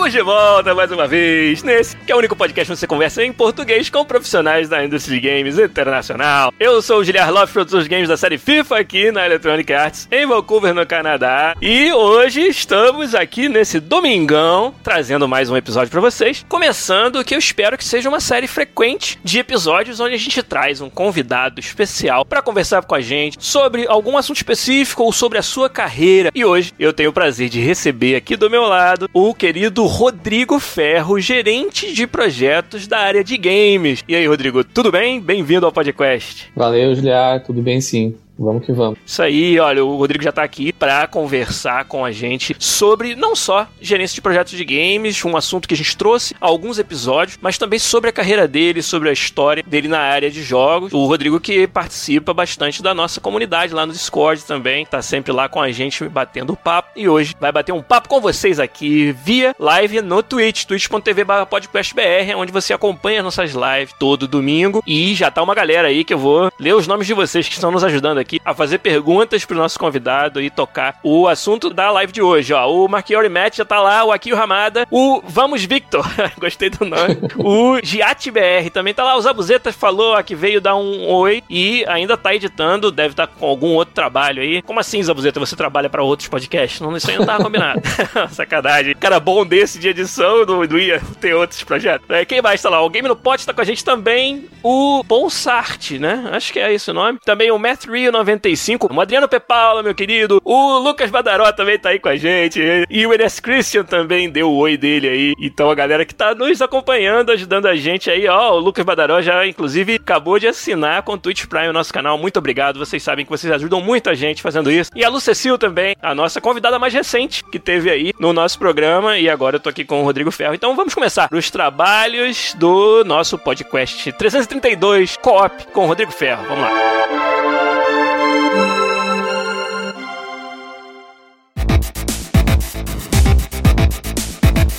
Estamos de volta mais uma vez nesse que é o único podcast onde você conversa em português com profissionais da indústria de games internacional. Eu sou o Giliar Lopes, produtor de games da série FIFA aqui na Electronic Arts em Vancouver, no Canadá. E hoje estamos aqui nesse domingão trazendo mais um episódio para vocês. Começando o que eu espero que seja uma série frequente de episódios onde a gente traz um convidado especial para conversar com a gente sobre algum assunto específico ou sobre a sua carreira. E hoje eu tenho o prazer de receber aqui do meu lado o querido do Rodrigo Ferro, gerente de projetos da área de games. E aí, Rodrigo, tudo bem? Bem-vindo ao podcast. Valeu, Juliar, tudo bem sim. Vamos que vamos. Isso aí, olha, o Rodrigo já tá aqui para conversar com a gente sobre não só gerência de projetos de games, um assunto que a gente trouxe alguns episódios, mas também sobre a carreira dele, sobre a história dele na área de jogos. O Rodrigo que participa bastante da nossa comunidade lá no Discord também, tá sempre lá com a gente batendo papo e hoje vai bater um papo com vocês aqui via live no Twitch, twitch.tv/podcastbr, onde você acompanha nossas lives todo domingo e já tá uma galera aí que eu vou ler os nomes de vocês que estão nos ajudando aqui aqui a fazer perguntas pro nosso convidado e tocar o assunto da live de hoje, ó. O Marquiori Matt já tá lá, o Akio Ramada, o Vamos Victor, gostei do nome, o Giat BR também tá lá, o Zabuzetas falou que veio dar um oi e ainda tá editando, deve estar tá com algum outro trabalho aí. Como assim, Zabuzeta, você trabalha para outros podcasts? Não, isso aí não tava combinado. Sacanagem. Cara bom desse de edição, não, não ia ter outros projetos. É, quem mais tá lá? O Game no Pot tá com a gente também, o Bolsart, né? Acho que é esse o nome. Também o Matt Rio 95, o Adriano Pepala, meu querido, o Lucas Badaró também tá aí com a gente, e o Enes Christian também deu o oi dele aí. Então a galera que tá nos acompanhando, ajudando a gente aí, ó, o Lucas Badaró já inclusive acabou de assinar com o Twitch Prime o nosso canal. Muito obrigado, vocês sabem que vocês ajudam muito a gente fazendo isso. E a Lucecil também, a nossa convidada mais recente que teve aí no nosso programa e agora eu tô aqui com o Rodrigo Ferro. Então vamos começar os trabalhos do nosso podcast 332 Co-op com o Rodrigo Ferro. Vamos lá.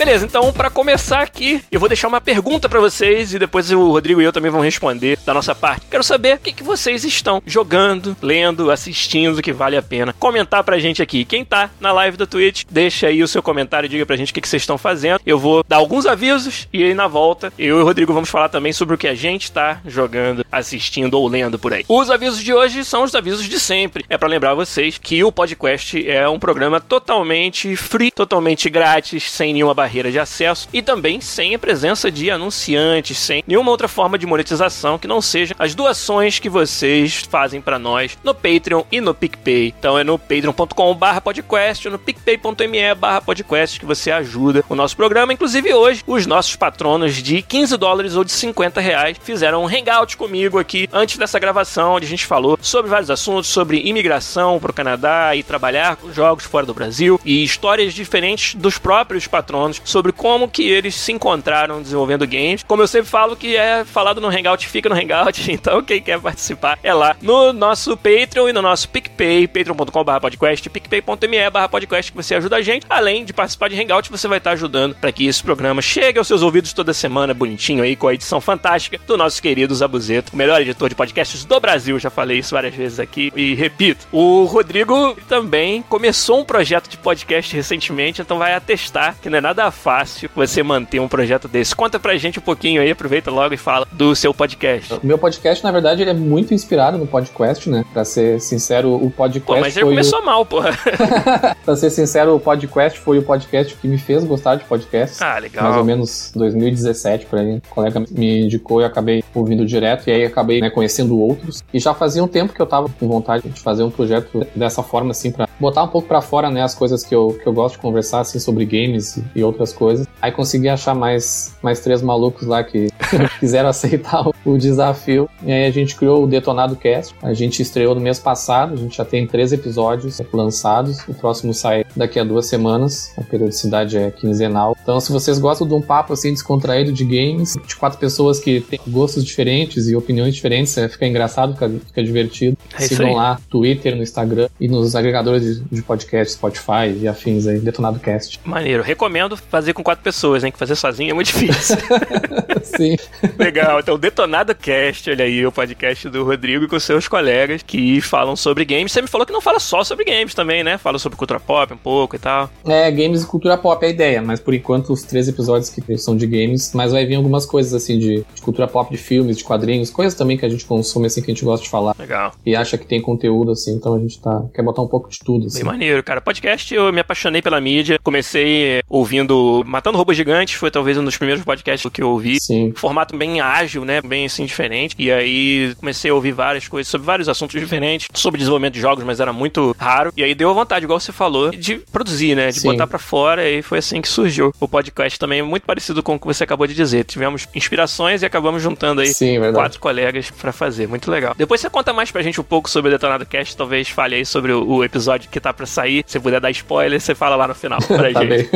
Beleza, então para começar aqui, eu vou deixar uma pergunta para vocês e depois o Rodrigo e eu também vão responder da nossa parte. Quero saber o que, que vocês estão jogando, lendo, assistindo, que vale a pena. Comentar pra gente aqui. Quem tá na live da Twitch, deixa aí o seu comentário, diga pra gente o que, que vocês estão fazendo. Eu vou dar alguns avisos e aí na volta eu e o Rodrigo vamos falar também sobre o que a gente tá jogando, assistindo ou lendo por aí. Os avisos de hoje são os avisos de sempre. É para lembrar vocês que o podcast é um programa totalmente free, totalmente grátis, sem nenhuma barreira barreira de acesso e também sem a presença de anunciantes, sem nenhuma outra forma de monetização que não seja as doações que vocês fazem para nós no Patreon e no PicPay. Então é no patreon.com/podcast no picpay.me/podcast que você ajuda o nosso programa. Inclusive hoje, os nossos patronos de 15 dólares ou de 50 reais fizeram um hangout comigo aqui antes dessa gravação, onde a gente falou sobre vários assuntos, sobre imigração para o Canadá e trabalhar com jogos fora do Brasil e histórias diferentes dos próprios patronos sobre como que eles se encontraram desenvolvendo games. Como eu sempre falo que é falado no Hangout, fica no Hangout, então quem quer participar é lá no nosso Patreon e no nosso PicPay, patreon.com.br podcast, picpay.me podcast que você ajuda a gente. Além de participar de Hangout, você vai estar ajudando para que esse programa chegue aos seus ouvidos toda semana, bonitinho aí, com a edição fantástica do nosso querido Zabuzeto, o melhor editor de podcasts do Brasil. Já falei isso várias vezes aqui e repito. O Rodrigo também começou um projeto de podcast recentemente, então vai atestar que não é nada fácil você manter um projeto desse. Conta pra gente um pouquinho aí, aproveita logo e fala do seu podcast. O meu podcast, na verdade, ele é muito inspirado no podcast, né? Pra ser sincero, o podcast. Pô, mas ele começou o... mal, porra. pra ser sincero, o podcast foi o podcast que me fez gostar de podcast. Ah, legal. Mais ou menos 2017, por aí. Um colega me indicou e acabei ouvindo direto, e aí acabei né, conhecendo outros. E já fazia um tempo que eu tava com vontade de fazer um projeto dessa forma, assim, pra botar um pouco pra fora, né, as coisas que eu, que eu gosto de conversar, assim, sobre games e outras coisas. Aí consegui achar mais, mais três malucos lá que quiseram aceitar o, desafio. E aí a gente criou o Detonado Cast. A gente estreou no mês passado, a gente já tem três episódios lançados. O próximo sai daqui a duas semanas. A periodicidade é quinzenal. Então, se vocês gostam de um papo assim descontraído de games, de quatro pessoas que têm gostos diferentes e opiniões diferentes, é, fica engraçado, fica, fica divertido. É Sigam lá, Twitter, no Instagram e nos agregadores de, de podcast, Spotify e afins aí, Detonado Cast. Maneiro. Recomendo fazer com quatro pessoas, hein? Que fazer sozinho é muito difícil. Sim. Legal. Então, Detonado Cast, olha aí, o podcast do Rodrigo com seus colegas que falam sobre games. Você me falou que não fala só sobre games também, né? Fala sobre cultura pop um pouco e tal. É, games e cultura pop é a ideia, mas por enquanto os três episódios que são de games, mas vai vir algumas coisas assim de, de cultura pop, de filmes, de quadrinhos, coisas também que a gente consome assim que a gente gosta de falar Legal. e acha que tem conteúdo assim, então a gente tá quer botar um pouco de tudo assim. Bem maneiro, cara. Podcast, eu me apaixonei pela mídia. Comecei eh, ouvindo Matando Robôs Gigantes, foi talvez um dos primeiros podcasts que eu ouvi. Sim. Formato bem ágil, né? Bem assim, diferente. E aí comecei a ouvir várias coisas sobre vários assuntos diferentes, sobre desenvolvimento de jogos, mas era muito raro. E aí deu a vontade, igual você falou, de produzir, né? De Sim. botar pra fora. E foi assim que surgiu o podcast também, muito parecido com o que você acabou de dizer. Tivemos inspirações e acabamos juntando aí Sim, quatro colegas pra fazer. Muito legal. Depois você conta mais pra gente um pouco sobre o Detonado Cast, talvez fale aí sobre o, o episódio que tá pra sair. Se puder dar spoiler, você fala lá no final pra Tá gente.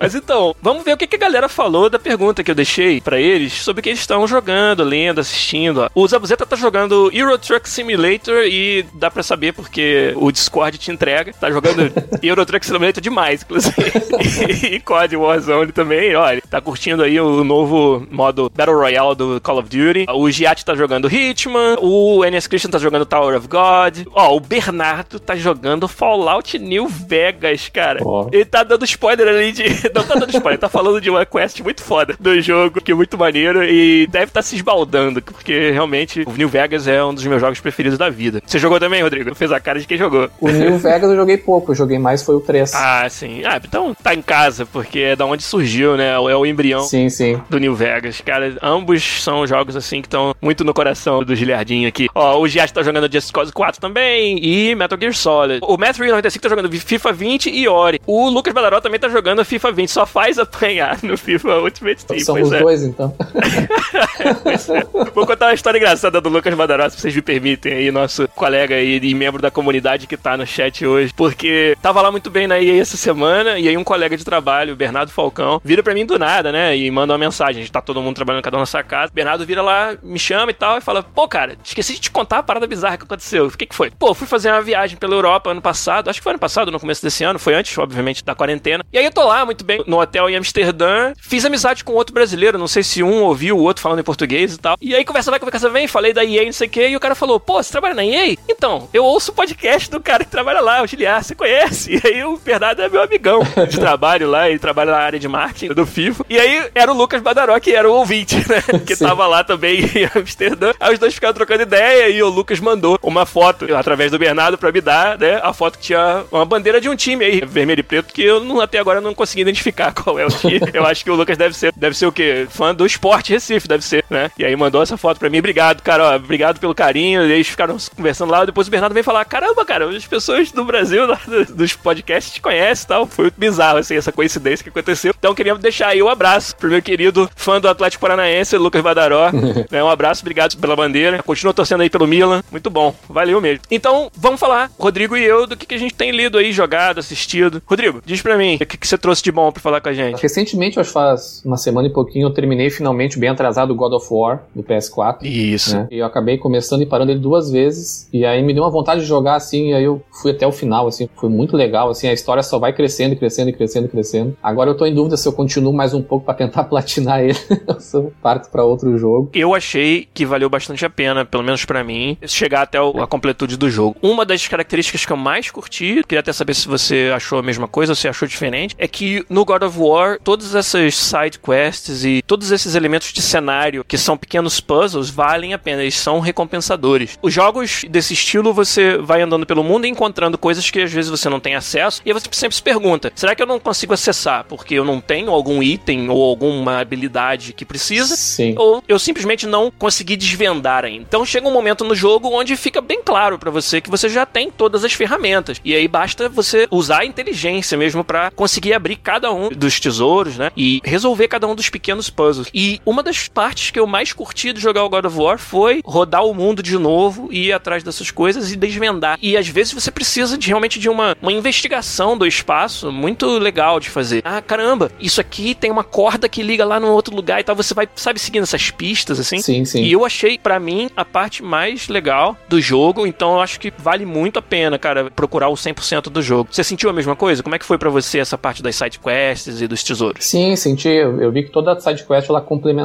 Mas então, vamos ver o que, que a galera falou da pergunta que eu deixei pra eles sobre o que eles estão jogando, lendo, assistindo. O Zabuzeta tá jogando Euro Truck Simulator e dá pra saber porque o Discord te entrega. Tá jogando Euro Truck Simulator demais, inclusive. e COD Warzone também, olha. Tá curtindo aí o novo modo Battle Royale do Call of Duty. O Giat tá jogando Hitman. O NS Christian tá jogando Tower of God. Ó, o Bernardo tá jogando Fallout New Vegas, cara. Ó. Ele tá dando spoiler ali de. Não tá dando spoiler, tá falando de uma quest muito foda do jogo, que é muito maneiro, e deve estar se esbaldando, porque realmente o New Vegas é um dos meus jogos preferidos da vida. Você jogou também, Rodrigo? Fez a cara de quem jogou. O New Vegas eu joguei pouco, eu joguei mais foi o 3. Ah, sim. Ah, então tá em casa, porque é da onde surgiu, né? É o embrião Sim, sim. do New Vegas. Cara, ambos são jogos assim que estão muito no coração do Giliardinho aqui. Ó, o Giat tá jogando Just Cause 4 também e Metal Gear Solid. O Matt95 tá jogando FIFA 20 e Ori. O Lucas Badaró também tá jogando FIFA 20, só faz apanhar no FIFA Ultimate Team. São os é. dois, então. Vou contar uma história engraçada do Lucas Badaró, se vocês me permitem aí, nosso colega e membro da comunidade que tá no chat hoje, porque tava lá muito bem na EA essa semana, e aí um colega de trabalho, Bernardo Falcão, vira pra mim do nada, né, e manda uma mensagem, a gente tá todo mundo trabalhando cada um na sua casa, Bernardo vira lá, me chama e tal, e fala, pô, cara, esqueci de te contar a parada bizarra que aconteceu. O que que foi? Pô, fui fazer uma viagem pela Europa ano passado, acho que foi ano passado, no começo desse ano, foi antes, obviamente, da quarentena, e aí eu tô lá, muito bem, no hotel em Amsterdã, fiz amizade com outro brasileiro, não sei se um ouviu o outro falando em português e tal, e aí conversa vai, conversa vem, falei da EA, não sei o que, e o cara falou, pô, você trabalha na EA? Então, eu ouço o podcast do cara que trabalha lá, o Giliar, você conhece? E aí o Bernardo é meu amigão de trabalho lá, ele trabalha na área de marketing do FIFA, e aí era o Lucas Badaró, que era o ouvinte, né, que Sim. tava lá também em Amsterdã, aí os dois ficaram trocando ideia, e o Lucas mandou uma foto, através do Bernardo, pra me dar, né, a foto que tinha uma bandeira de um time aí, vermelho e preto, que eu não- até agora não consegui identificar qual é o time. Eu acho que o Lucas deve ser, deve ser o quê? Fã do esporte Recife, deve ser, né? E aí mandou essa foto pra mim. Obrigado, cara, ó, obrigado pelo carinho. E eles ficaram conversando lá. Depois o Bernardo veio falar: caramba, cara, as pessoas do Brasil, dos podcasts, te conhecem e tal. Foi muito bizarro, assim, essa coincidência que aconteceu. Então queria deixar aí o abraço pro meu querido fã do Atlético Paranaense, Lucas Badaró. né? Um abraço, obrigado pela bandeira. Continua torcendo aí pelo Milan. Muito bom, valeu mesmo. Então, vamos falar, Rodrigo e eu, do que, que a gente tem lido aí, jogado, assistido. Rodrigo, diz pra mim, o que, que você trouxe de bom pra falar com a gente? Recentemente, acho que faz uma semana e pouquinho, eu terminei finalmente bem atrasado o God of War do PS4. Isso. né? E eu acabei começando e parando ele duas vezes. E aí me deu uma vontade de jogar assim. E aí eu fui até o final, assim. Foi muito legal, assim. A história só vai crescendo e crescendo e crescendo e crescendo. Agora eu tô em dúvida se eu continuo mais um pouco pra tentar platinar ele. ou se eu parto pra outro jogo. Eu achei que valeu bastante a pena, pelo menos pra mim, chegar até o- a completude do jogo. Uma das características que eu mais curti, queria até saber se você achou a mesma coisa ou se achou diferente, é que no God of War, todas essas side quests e todos esses elementos de cenário que são pequenos puzzles valem a pena, eles são recompensadores. Os jogos desse estilo, você vai andando pelo mundo e encontrando coisas que às vezes você não tem acesso, e aí você sempre se pergunta: será que eu não consigo acessar porque eu não tenho algum item ou alguma habilidade que precisa? Sim. ou eu simplesmente não consegui desvendar ainda. Então chega um momento no jogo onde fica bem claro pra você que você já tem todas as ferramentas. E aí basta você usar a inteligência mesmo pra conseguir abrir cada um dos tesouros, né? E resolver cada um dos pequenos puzzles. E uma das partes que eu mais curti de jogar o God of War foi rodar o mundo de novo, ir atrás dessas coisas e desvendar. E às vezes você precisa de realmente de uma, uma investigação do espaço muito legal de fazer. Ah, caramba, isso aqui tem uma corda que liga lá no outro lugar e tal. Você vai, sabe, seguindo essas pistas, assim. Sim, sim. E eu achei, para mim, a parte mais legal do jogo. Então eu acho que vale muito a pena, cara, procurar o 100% do jogo. Você sentiu a mesma coisa? Como é que foi para você essa parte das side quests e dos tesouros? Sim, senti. Eu, eu vi que toda side quest ela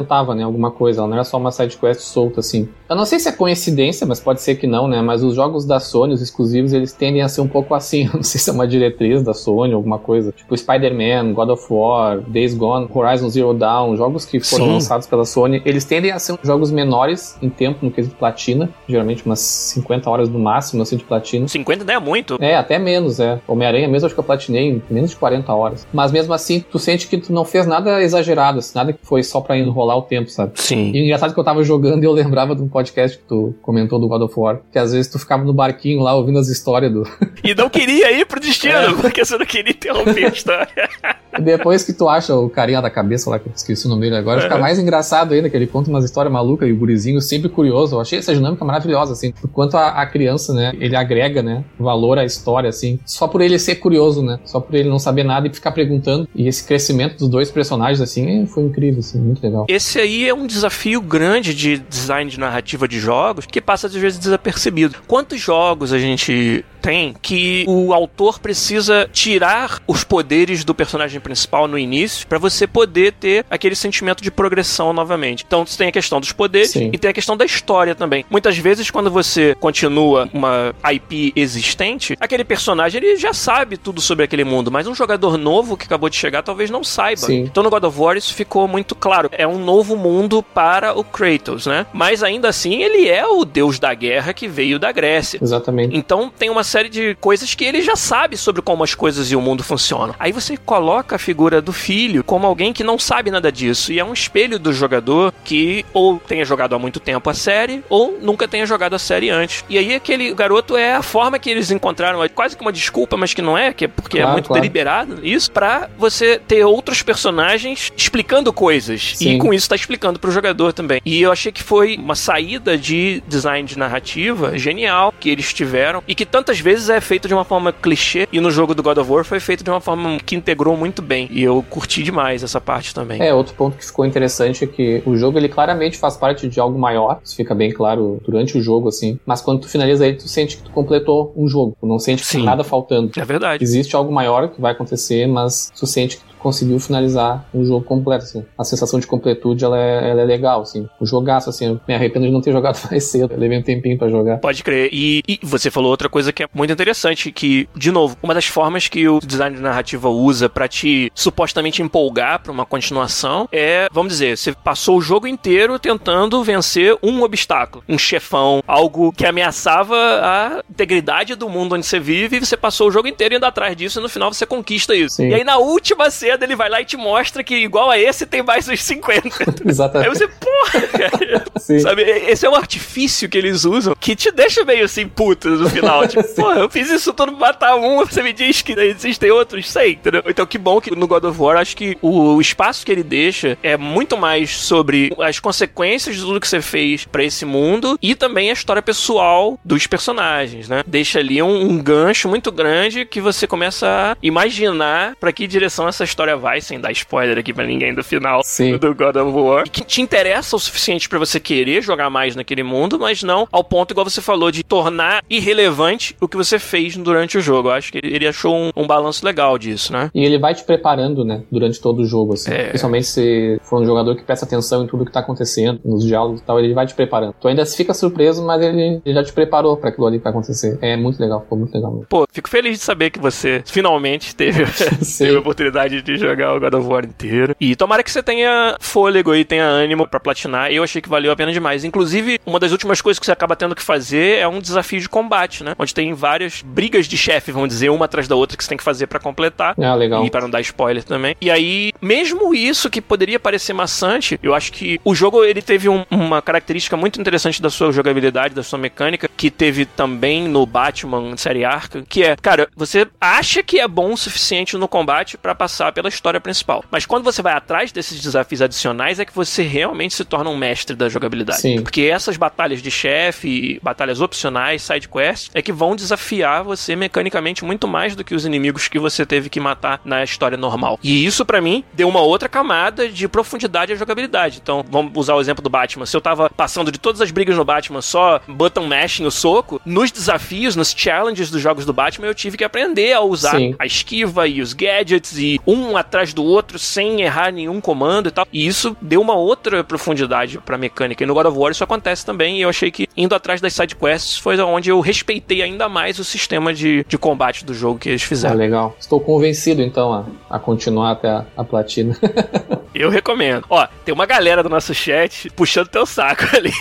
complementava, né, alguma coisa. Ela não era só uma side quest solta, assim. Eu não sei se é coincidência, mas pode ser que não, né? Mas os jogos da Sony, os exclusivos, eles tendem a ser um pouco assim. Eu não sei se é uma diretriz da Sony, alguma coisa. Tipo Spider-Man, God of War, Days Gone, Horizon Zero Dawn, jogos que foram Sim. lançados pela Sony, eles tendem a ser jogos menores em tempo no quesito platina, geralmente umas 50 horas no máximo, assim, de platina. 50 não é muito. É, até menos, é. Homem-Aranha mesmo acho que eu platinei em menos de 40 horas. Mas mesmo assim, tu sente que tu não fez nada exagerado, assim, nada que foi só pra enrolar o tempo, sabe? Sim. E engraçado que eu tava jogando e eu lembrava de um podcast que tu comentou do God of War, que às vezes tu ficava no barquinho lá ouvindo as histórias do. e não queria ir pro destino, é. porque você não queria interromper a história. Depois que tu acha o carinha da cabeça lá, que eu esqueci o nome dele agora, fica mais engraçado ainda, que ele conta umas histórias malucas e o gurizinho sempre curioso. Eu achei essa dinâmica maravilhosa, assim. Quanto a, a, criança, né, ele agrega, né, valor à história, assim, só por ele ser curioso, né, só por ele não saber nada e ficar perguntando. E esse crescimento dos dois personagens, assim, foi incrível, assim, muito legal. Esse aí é um desafio grande de design de narrativa de jogos que passa às vezes desapercebido. Quantos jogos a gente tem que o autor precisa tirar os poderes do personagem principal no início para você poder ter aquele sentimento de progressão novamente. Então você tem a questão dos poderes Sim. e tem a questão da história também. Muitas vezes quando você continua uma IP existente, aquele personagem ele já sabe tudo sobre aquele mundo, mas um jogador novo que acabou de chegar talvez não saiba. Sim. Então no God of War isso ficou muito claro. É um novo mundo para o Kratos, né? Mas ainda assim ele é o deus da guerra que veio da Grécia. Exatamente. Então tem uma série de coisas que ele já sabe sobre como as coisas e o mundo funcionam. Aí você coloca a figura do filho como alguém que não sabe nada disso e é um espelho do jogador que ou tenha jogado há muito tempo a série ou nunca tenha jogado a série antes. E aí aquele garoto é a forma que eles encontraram, é quase que uma desculpa, mas que não é, que é porque é claro, é muito claro. deliberado isso, para você ter outros personagens explicando coisas Sim. e com isso tá explicando pro jogador também. E eu achei que foi uma saída de design de narrativa genial que eles tiveram e que tantas vezes é feito de uma forma clichê e no jogo do God of War foi feito de uma forma que integrou muito bem. E eu curti demais essa parte também. É, outro ponto que ficou interessante é que o jogo ele claramente faz parte de algo maior. Isso fica bem claro durante o jogo, assim. Mas quando tu finaliza ele, tu sente que tu completou um jogo. Tu não sente que Sim. tem nada faltando. É verdade. Existe algo maior que vai acontecer, mas tu sente que conseguiu finalizar o jogo completo, assim. A sensação de completude, ela é, ela é legal, assim. O jogaço, assim, eu me arrependo de não ter jogado mais cedo. Eu levei um tempinho para jogar. Pode crer. E, e, você falou outra coisa que é muito interessante, que, de novo, uma das formas que o design de narrativa usa para te supostamente empolgar para uma continuação é, vamos dizer, você passou o jogo inteiro tentando vencer um obstáculo, um chefão, algo que ameaçava a integridade do mundo onde você vive, e você passou o jogo inteiro indo atrás disso e no final você conquista isso. Sim. E aí na última cena cedo, ele vai lá e te mostra que igual a esse tem mais uns 50. Exatamente. Aí você, porra, cara. Sim. Sabe, esse é um artifício que eles usam que te deixa meio assim puto no final. Tipo, porra, eu fiz isso tudo pra matar um, você me diz que existem outros, sei, entendeu? Então que bom que no God of War, acho que o espaço que ele deixa é muito mais sobre as consequências de tudo que você fez para esse mundo e também a história pessoal dos personagens, né? Deixa ali um, um gancho muito grande que você começa a imaginar para que direção essa história história vai, sem dar spoiler aqui pra ninguém do final Sim. do God of War. Que te interessa o suficiente para você querer jogar mais naquele mundo, mas não ao ponto, igual você falou, de tornar irrelevante o que você fez durante o jogo. Eu acho que ele achou um, um balanço legal disso, né? E ele vai te preparando, né, durante todo o jogo, assim. É... Principalmente se for um jogador que presta atenção em tudo que tá acontecendo, nos diálogos e tal, ele vai te preparando. Tu ainda fica surpreso, mas ele, ele já te preparou para aquilo ali que vai acontecer. É muito legal, ficou muito legal. Mesmo. Pô, fico feliz de saber que você finalmente teve, teve a oportunidade de jogar o God of War inteiro. E tomara que você tenha fôlego e tenha ânimo para platinar. Eu achei que valeu a pena demais. Inclusive, uma das últimas coisas que você acaba tendo que fazer é um desafio de combate, né? Onde tem várias brigas de chefe, vamos dizer, uma atrás da outra que você tem que fazer para completar. Ah, legal. E para não dar spoiler também. E aí, mesmo isso que poderia parecer maçante, eu acho que o jogo ele teve um, uma característica muito interessante da sua jogabilidade, da sua mecânica, que teve também no Batman série Arca, que é, cara, você acha que é bom o suficiente no combate para passar pela história principal. Mas quando você vai atrás desses desafios adicionais, é que você realmente se torna um mestre da jogabilidade. Sim. Porque essas batalhas de chefe, batalhas opcionais, side quests, é que vão desafiar você mecanicamente muito mais do que os inimigos que você teve que matar na história normal. E isso, para mim, deu uma outra camada de profundidade à jogabilidade. Então, vamos usar o exemplo do Batman. Se eu tava passando de todas as brigas no Batman só button mashing o soco, nos desafios, nos challenges dos jogos do Batman, eu tive que aprender a usar Sim. a esquiva e os gadgets e um atrás do outro sem errar nenhum comando e tal. E isso deu uma outra profundidade pra mecânica. E no God of War isso acontece também. E eu achei que indo atrás das side quests foi onde eu respeitei ainda mais o sistema de, de combate do jogo que eles Ah, fizeram. legal. Estou convencido, então, a, a continuar até a, a platina. Eu recomendo. Ó, tem uma galera do nosso chat puxando teu saco ali.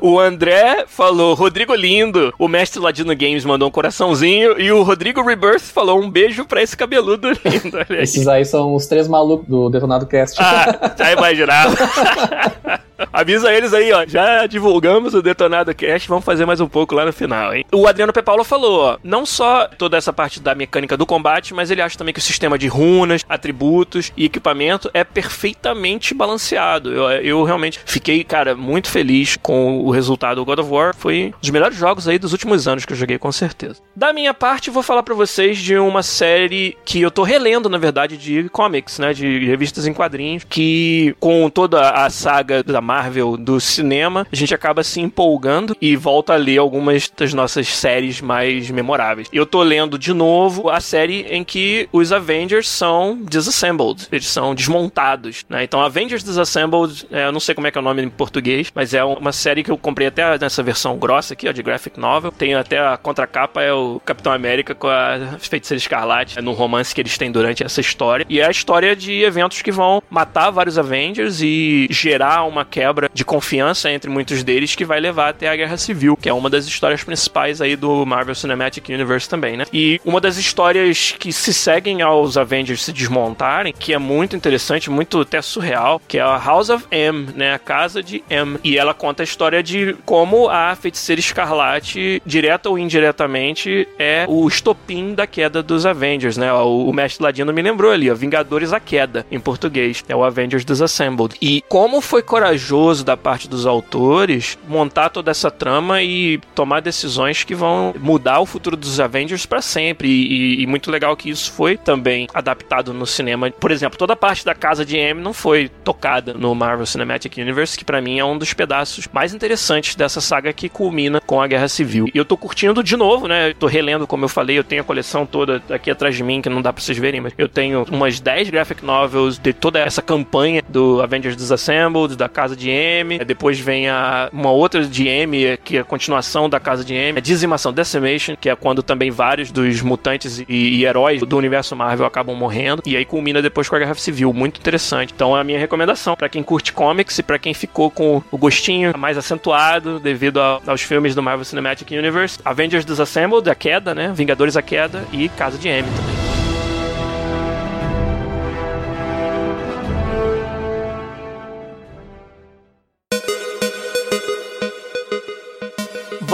o André falou, Rodrigo lindo. O mestre Ladino Games mandou um coraçãozinho. E o Rodrigo Rebirth falou um beijo pra esse cabeludo lindo. Esses aí são os três malucos do Detonado Cast. Ah, já imaginava. Avisa eles aí, ó. Já divulgamos o Detonado Cast, vamos fazer mais um pouco lá no final, hein? O Adriano P. Paulo falou, ó, não só toda essa parte da mecânica do combate, mas ele acha também que o sistema de runas, atributos e equipamento é perfeitamente balanceado. Eu, eu realmente fiquei, cara, muito feliz com o resultado do God of War. Foi um dos melhores jogos aí dos últimos anos que eu joguei, com certeza. Da minha parte, vou falar pra vocês de uma série que eu tô relendo, na verdade, de comics, né? De revistas em quadrinhos, que com toda a saga da Marvel do cinema, a gente acaba se empolgando e volta a ler algumas das nossas séries mais memoráveis. Eu tô lendo de novo a série em que os Avengers são disassembled, eles são desmontados, né? Então, Avengers Disassembled, é, eu não sei como é que é o nome em português, mas é uma série que eu comprei até nessa versão grossa aqui, ó, de graphic novel. Tem até a contracapa, é o Capitão América com a Feiticeira Escarlate, é no romance que eles têm durante essa história. E é a história de eventos que vão matar vários Avengers e gerar uma quebra de confiança entre muitos deles que vai levar até a Guerra Civil, que é uma das histórias principais aí do Marvel Cinematic Universe também, né? E uma das histórias que se seguem aos Avengers se desmontarem, que é muito interessante, muito até surreal, que é a House of M, né? A Casa de M. E ela conta a história de como a Feiticeira Escarlate, direta ou indiretamente, é o estopim da queda dos Avengers, né? O, o mestre Ladino me lembrou ali, ó, Vingadores a Queda, em português. É o Avengers Disassembled. E como foi corajoso da parte dos autores montar toda essa trama e tomar decisões que vão mudar o futuro dos Avengers para sempre. E, e- e muito legal que isso foi também adaptado no cinema. Por exemplo, toda a parte da casa de M não foi tocada no Marvel Cinematic Universe, que pra mim é um dos pedaços mais interessantes dessa saga que culmina com a Guerra Civil. E eu tô curtindo de novo, né? Eu tô relendo, como eu falei, eu tenho a coleção toda aqui atrás de mim, que não dá pra vocês verem, mas eu tenho umas 10 graphic novels de toda essa campanha do Avengers Disassembled, da Casa de M. Depois vem a, uma outra de M, que é a continuação da Casa de M, a Dizimação Decimation, que é quando também vários dos mutantes e, e heróis do universo Marvel acabam morrendo. E aí culmina depois com a Guerra Civil. Muito interessante. Então é a minha recomendação pra quem curte comics e pra quem ficou com o gostinho mais acentuado devido a- aos filmes do Marvel Cinematic Universe. Avengers Disassembled, a queda, né? Vingadores a queda e Casa de M também.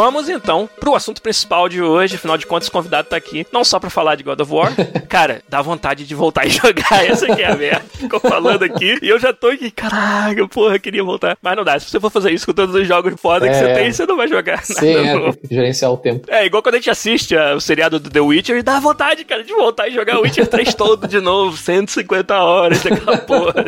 Vamos então pro assunto principal de hoje. Afinal de contas, o convidado tá aqui não só pra falar de God of War. Cara, dá vontade de voltar e jogar. Essa aqui é a merda. Ficou falando aqui e eu já tô aqui. Caraca, porra, queria voltar. Mas não dá. Se você for fazer isso com todos os jogos foda que É. você tem, você não vai jogar Sim, nada é, novo. que gerenciar o tempo. É, igual quando a gente assiste ah, o seriado do The Witcher dá vontade, cara, de voltar e jogar o Witcher 3 todo de novo, 150 horas daquela porra.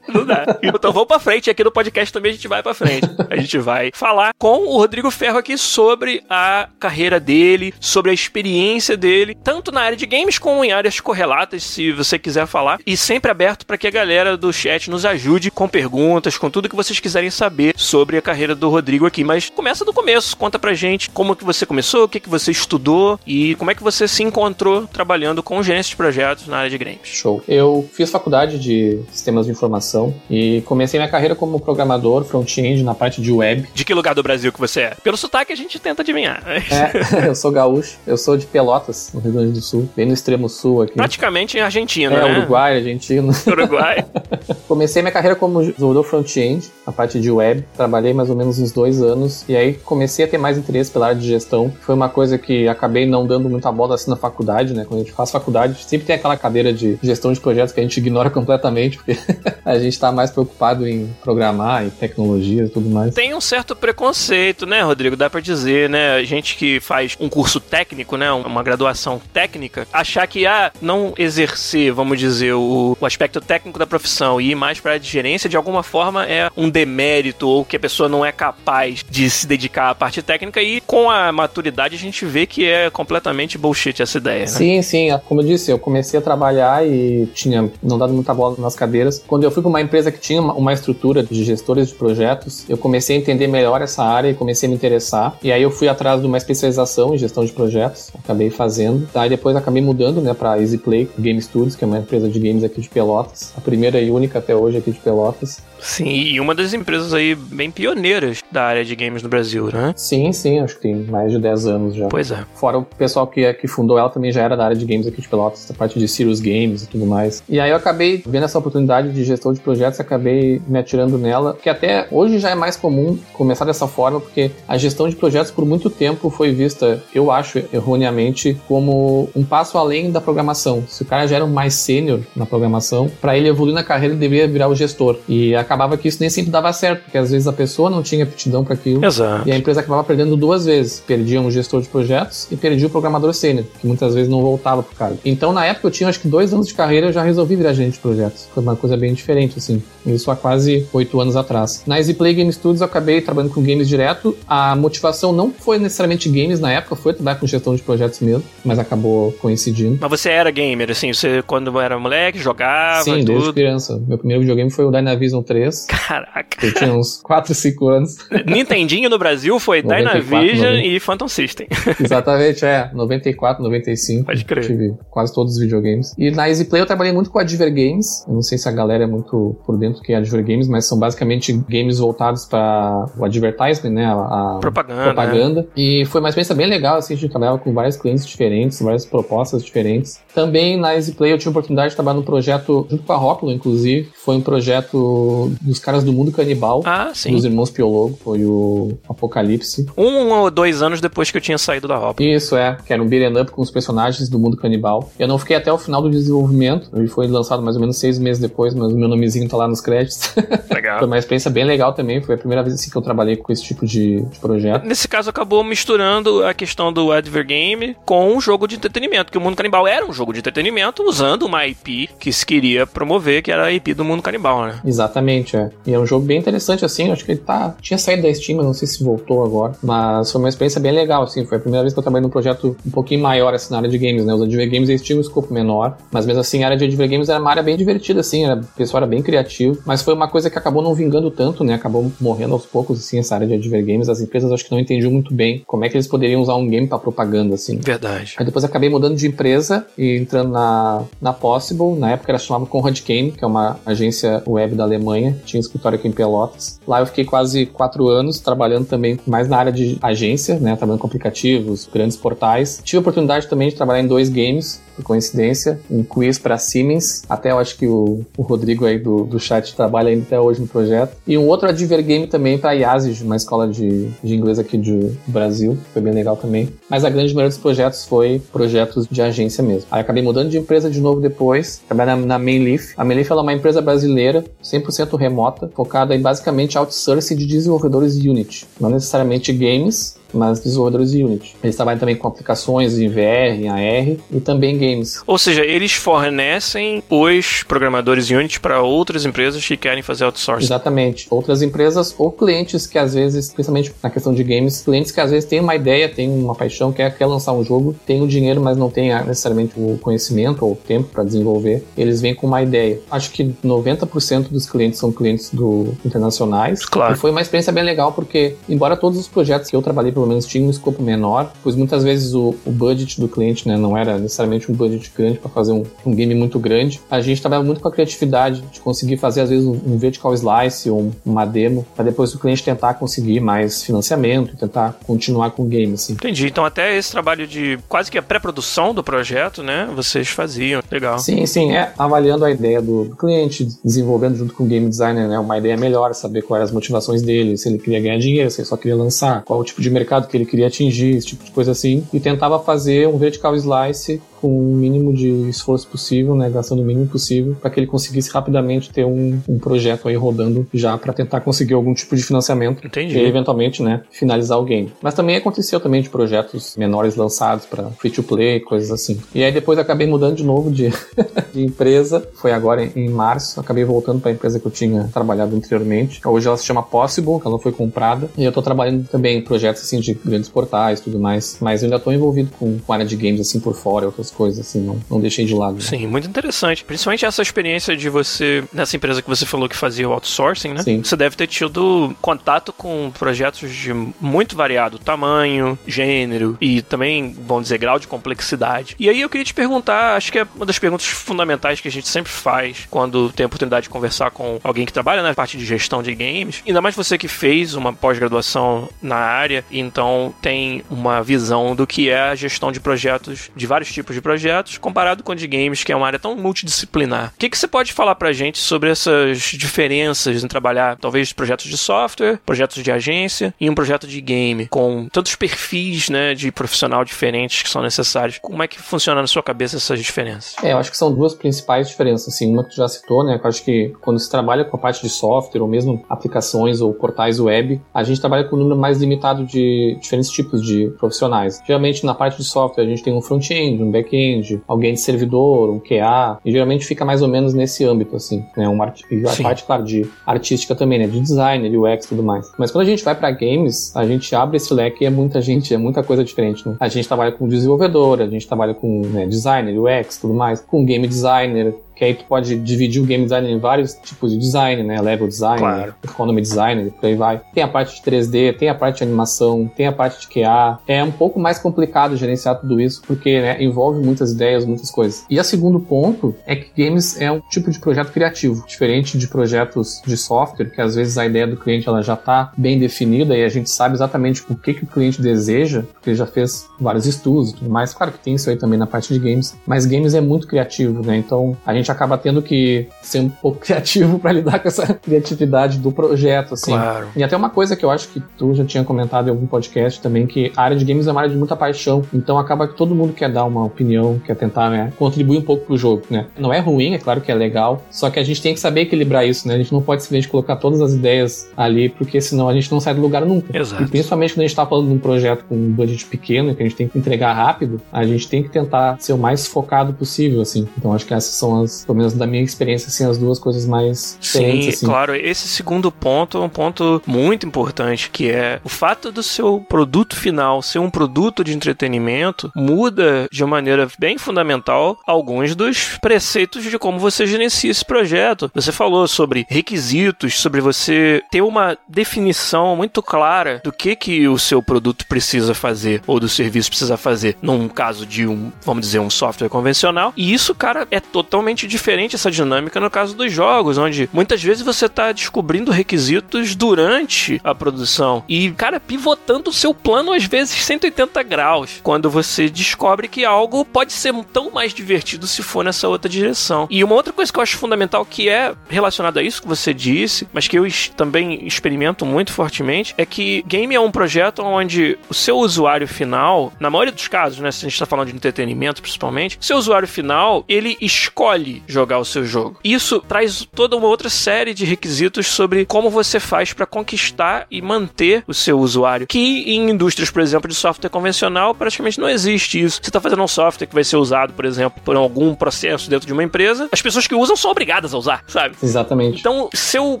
Não dá. Então vamos pra frente. Aqui no podcast também a gente vai pra frente. A gente vai falar com o Rodrigo Ferro aqui sobre a carreira dele, sobre a experiência dele, tanto na área de games como em áreas correlatas, se você quiser falar. E sempre aberto para que a galera do chat nos ajude com perguntas, com tudo que vocês quiserem saber sobre a carreira do Rodrigo aqui. Mas começa do começo. Conta pra gente como que você começou, o que, que você estudou e como é que você se encontrou trabalhando com gerência de projetos na área de games. Show. Eu fiz faculdade de sistemas de informação programação. E comecei minha carreira como programador front-end na parte de web. De que lugar do Brasil que você é? Pelo sotaque a gente tenta adivinhar. É, eu sou gaúcho, eu sou de Pelotas, no Rio Grande do Sul, bem no extremo sul aqui. Praticamente em Argentina, é, né? Uruguai, Argentina. Uruguai. comecei minha carreira como desenvolvedor front-end, na parte de web. Trabalhei mais ou menos uns dois anos. E aí comecei a ter mais interesse pela área de gestão. Foi uma coisa que acabei não dando muita bola assim na faculdade, né? Quando a gente faz faculdade, sempre tem aquela cadeira de gestão de projetos que a gente ignora completamente, porque a gente está mais preocupado em programar, em tecnologia e tudo mais. Tem um certo preconceito, né, Rodrigo? Dá para dizer, né? Gente que faz um curso técnico, né? Uma graduação técnica, achar que, ah, não exercer, vamos dizer, o, o aspecto técnico da profissão e ir mais para a gerência, de alguma forma é um demérito ou que a pessoa não é capaz de se dedicar à parte técnica e com a maturidade a gente vê que é completamente bullshit essa ideia. Né? Sim, sim. Como eu disse, eu comecei a trabalhar e tinha não dado muita bola nas cadeiras. Quando eu fui para uma empresa que tinha uma estrutura de gestores de projetos, eu comecei a entender melhor essa área e comecei a me interessar. E aí eu fui atrás de uma especialização em gestão de projetos, acabei fazendo. Daí depois acabei mudando, né, para EasyPlay Game Studios, que é uma empresa de games aqui de Pelotas, a primeira e única até hoje aqui de Pelotas. Sim, e uma das empresas aí bem pioneiras da área de games no Brasil, né? Sim, sim, acho que tem mais de 10 anos já. Pois é. Fora o pessoal que, que fundou ela também já era da área de games aqui de Pelotas, da parte de Sirius Games e tudo mais. E aí eu acabei vendo essa oportunidade de gestão de projetos, acabei me atirando nela, que até hoje já é mais comum começar dessa forma, porque a gestão de projetos por muito tempo foi vista, eu acho erroneamente, como um passo além da programação. Se o cara já era um mais sênior na programação, para ele evoluir na carreira ele deveria virar o gestor. E acabava que isso nem sempre dava certo, porque às vezes a pessoa não tinha aptidão para aquilo. Exato. E a empresa acabava perdendo duas vezes. Perdia um gestor de projetos e perdia o programador sênior, que muitas vezes não voltava pro cargo. Então, na época, eu tinha acho que dois anos de carreira, eu já resolvi virar gerente de projetos. Foi uma coisa bem diferente, assim. Isso há quase oito anos atrás. Na EasyPlay Game Studios, eu acabei trabalhando com games direto. A motivação não foi necessariamente games na época, foi trabalhar com gestão de projetos mesmo, mas acabou coincidindo. Mas você era gamer, assim, você quando era moleque, jogava Sim, tudo? desde criança. Meu primeiro videogame foi o Dynavision 3. Caraca. Eu tinha uns 4, 5 anos. Nintendinho no Brasil foi 94, Dynavision 90. e Phantom System. Exatamente, é. 94, 95. Pode crer. Tive quase todos os videogames. E na EasyPlay eu trabalhei muito com Adver Games. Eu não sei se a galera é muito por dentro do que é Adver Games, mas são basicamente games voltados para o advertisement, né? A, a Propaganda, propaganda. E foi uma experiência bem legal, assim, a gente trabalhava com vários clientes diferentes, várias propostas diferentes. Também na EasyPlay eu tive a oportunidade de trabalhar num projeto, junto com a Róculo, inclusive, que foi um projeto dos caras do Mundo Canibal, Ah, sim. dos irmãos Piologo, foi o Apocalipse. Um ou dois anos depois que eu tinha saído da Hop. Isso é, que era um beat'em up com os personagens do mundo canibal. Eu não fiquei até o final do desenvolvimento, ele foi lançado mais ou menos seis meses depois, mas o meu nomezinho tá lá nos créditos. Legal. foi uma experiência bem legal também, foi a primeira vez assim, que eu trabalhei com esse tipo de, de projeto. Nesse caso, acabou misturando a questão do Adver Game com um jogo de entretenimento, que o Mundo Canibal era um jogo de entretenimento usando uma IP que se queria promover, que era a IP do Mundo Canibal, né? Exatamente, é. E é um jogo bem interessante, assim, acho que ele tá... Tinha saído da Steam, mas não sei se voltou agora, mas foi uma experiência bem legal, assim, foi a primeira vez que eu trabalhei num projeto um pouquinho maior, assim, na área de games, né? Os Adver Games, eles tinham um escopo menor, mas mesmo assim, a área de Adver Games era uma área bem divertida, assim, era, o pessoal era bem criativo, mas foi uma coisa que acabou não vingando tanto, né? Acabou morrendo aos poucos, assim, essa área de Adver Games. As empresas acho que não entendiam muito bem como é que eles poderiam usar um game pra propaganda, assim. Verdade. Aí depois acabei mudando de empresa e entrando na, na Possible. Na época era chamada Conrad Kane, que é uma agência web da Alemanha, que tinha escritório aqui em Pelotas. Lá eu fiquei quase quatro anos trabalhando também mais na área de agência, né? Trabalhando com aplicativos, grandes portais. Tive a oportunidade também de trabalhar em dois games, por coincidência, um quiz para Siemens. Até eu acho que o, o Rodrigo aí do, do chat trabalha ainda até hoje no projeto. E um outro Adver Game também para IASIS, uma escola de, de inglês aqui do Brasil. Foi bem legal também. Mas a grande maioria dos projetos foi projetos de agência mesmo. Aí acabei mudando de empresa de novo depois, trabalhei na, na Mainleaf. A Mainleaf é uma empresa brasileira, 100% remota, focada em basicamente outsourcing de desenvolvedores Unity. Não necessariamente games, mas desenvolvedores de Unity. Eles trabalham também com aplicações em VR, em AR e também games. Ou seja, eles fornecem os programadores Unity para outras empresas que querem fazer outsourcing. Exatamente. Outras empresas ou clientes que às vezes, principalmente na questão de games, clientes que às vezes têm uma ideia, têm uma paixão, quer, quer lançar um jogo, tem o dinheiro, mas não tem necessariamente o conhecimento ou o tempo para desenvolver. Eles vêm com uma ideia. Acho que 90% dos clientes são clientes do internacionais. Claro. E foi uma experiência bem legal porque, embora todos os projetos que eu trabalhei pelo menos tinha um escopo menor, pois muitas vezes o, o budget do cliente né, não era necessariamente um budget grande para fazer um, um, game muito grande. A gente trabalhava muito com a criatividade de conseguir fazer às vezes um, um vertical slice ou uma demo para depois o cliente tentar conseguir mais financiamento tentar continuar com o game. Assim. Entendi. Então até esse trabalho de quase que a pré-produção do projeto, né? Vocês faziam. Legal. Sim, sim. É avaliando a ideia do cliente, desenvolvendo junto com o game designer né, uma ideia melhor, saber quais as motivações dele, se ele queria ganhar dinheiro, se ele só queria lançar, qual o tipo de mercado que ele queria atingir, esse tipo de coisa assim. E tentava fazer um vertical slice com o mínimo de esforço possível, né, gastando o mínimo possível, para que ele conseguisse rapidamente ter um, um projeto aí rodando já para tentar conseguir algum tipo de financiamento Entendi. e eventualmente, né, finalizar o game. Mas também aconteceu também de projetos menores lançados para free to play, coisas assim. E aí depois acabei mudando de novo de, de empresa, foi agora em, em março, acabei voltando para a empresa que eu tinha trabalhado anteriormente. Hoje ela se chama Possible, ela foi comprada, e eu tô trabalhando também em projetos assim de grandes portais, tudo mais, mas eu ainda tô envolvido com, com área de games assim por fora, outras coisas, assim, não, não deixei de lado. Né? Sim, muito interessante. Principalmente essa experiência de você, nessa empresa que você falou que fazia o outsourcing, né? Sim. Você deve ter tido contato com projetos de muito variado tamanho, gênero e também, vamos dizer, grau de complexidade. E aí eu queria te perguntar, acho que é uma das perguntas fundamentais que a gente sempre faz quando tem a oportunidade de conversar com alguém que trabalha na parte de gestão de games. Ainda mais você que fez uma pós-graduação na área, então tem uma visão do que é a gestão de projetos, de vários tipos de projetos, comparado com a de games, que é uma área tão multidisciplinar. O que, que você pode falar pra gente sobre essas diferenças em trabalhar, talvez, projetos de software, projetos de agência e um projeto de game, com tantos perfis né, de profissional diferentes que são necessários? Como é que funciona na sua cabeça essas diferenças? É, eu acho que são duas principais diferenças. Assim, uma que tu já citou, né? Que eu acho que quando se trabalha com a parte de software, ou mesmo aplicações ou portais web, a gente trabalha com um número mais limitado de diferentes tipos de profissionais. Geralmente, na parte de software, a gente tem um front-end, um back-end, alguém de servidor, um QA, e geralmente fica mais ou menos nesse âmbito, assim, né? Uma art... A parte, claro, de artística também, né? De designer, UX e tudo mais. Mas quando a gente vai para games, a gente abre esse leque e é muita gente, é muita coisa diferente, né? A gente trabalha com desenvolvedor, a gente trabalha com né, designer, UX, tudo mais, com game designer, que aí tu pode dividir o game design em vários tipos de design, né? Level design, Claro. economy design, por aí vai. Tem a parte de 3D, tem a parte de animação, tem a parte de QA. É um pouco mais complicado gerenciar tudo isso, porque né, envolve muitas ideias, muitas coisas. E o segundo ponto é que games é um tipo de projeto criativo, diferente de projetos de software, que às vezes a ideia do cliente ela já está bem definida e a gente sabe exatamente o que, que o cliente deseja, porque ele já fez vários estudos e tudo mais. Claro que tem isso aí também na parte de games, mas games é muito criativo, né? Então a gente acaba tendo que ser um pouco criativo para lidar com essa criatividade do projeto, assim. Claro. E até uma coisa que eu acho que tu já tinha comentado em algum podcast também, que a área de games é uma área de muita paixão. Então acaba que todo mundo quer dar uma opinião, quer tentar, né, contribuir um pouco pro jogo, né? Não é ruim, é claro que é legal, só que a gente tem que saber equilibrar isso, né? A gente não pode simplesmente colocar todas as ideias ali, porque senão a gente não sai do lugar nunca. Exato. E principalmente quando a gente tá falando de um projeto com um budget pequeno, que a gente tem que entregar rápido, a gente tem que tentar ser o mais focado possível, assim. Então acho que essas são as, pelo menos da minha experiência, assim, as duas coisas mais diferentes, Sim, assim. claro. Esse segundo ponto é um ponto muito importante, que é o fato do seu produto final ser um produto de entretenimento muda de maneira bem fundamental alguns dos preceitos de como você gerencia esse projeto. Você falou sobre requisitos, sobre você ter uma definição muito clara do que que o seu produto precisa fazer ou do serviço precisa fazer num caso de um, vamos dizer, um software convencional. E isso, cara, é totalmente diferente essa dinâmica no caso dos jogos, onde muitas vezes você tá descobrindo requisitos durante a produção e, cara, pivotando o seu plano às vezes 180 graus, quando você descobre que algo pode ser tão mais divertido se for nessa outra direção. E uma outra coisa que eu acho fundamental que é relacionada a isso que você disse, mas que eu também experimento muito fortemente, é que game é um projeto onde o seu usuário final, na maioria dos casos, né, se a gente está falando de entretenimento principalmente, seu usuário final, ele escolhe jogar o seu jogo. Isso traz toda uma outra série de requisitos sobre como você faz para conquistar e manter o seu usuário, que em indústrias, por exemplo, de software convencional, praticamente não existe isso. Você está fazendo um software que vai ser usado, por exemplo, por algum processo dentro de uma empresa, as pessoas que usam são obrigadas a usar, sabe? Exatamente. Então, seu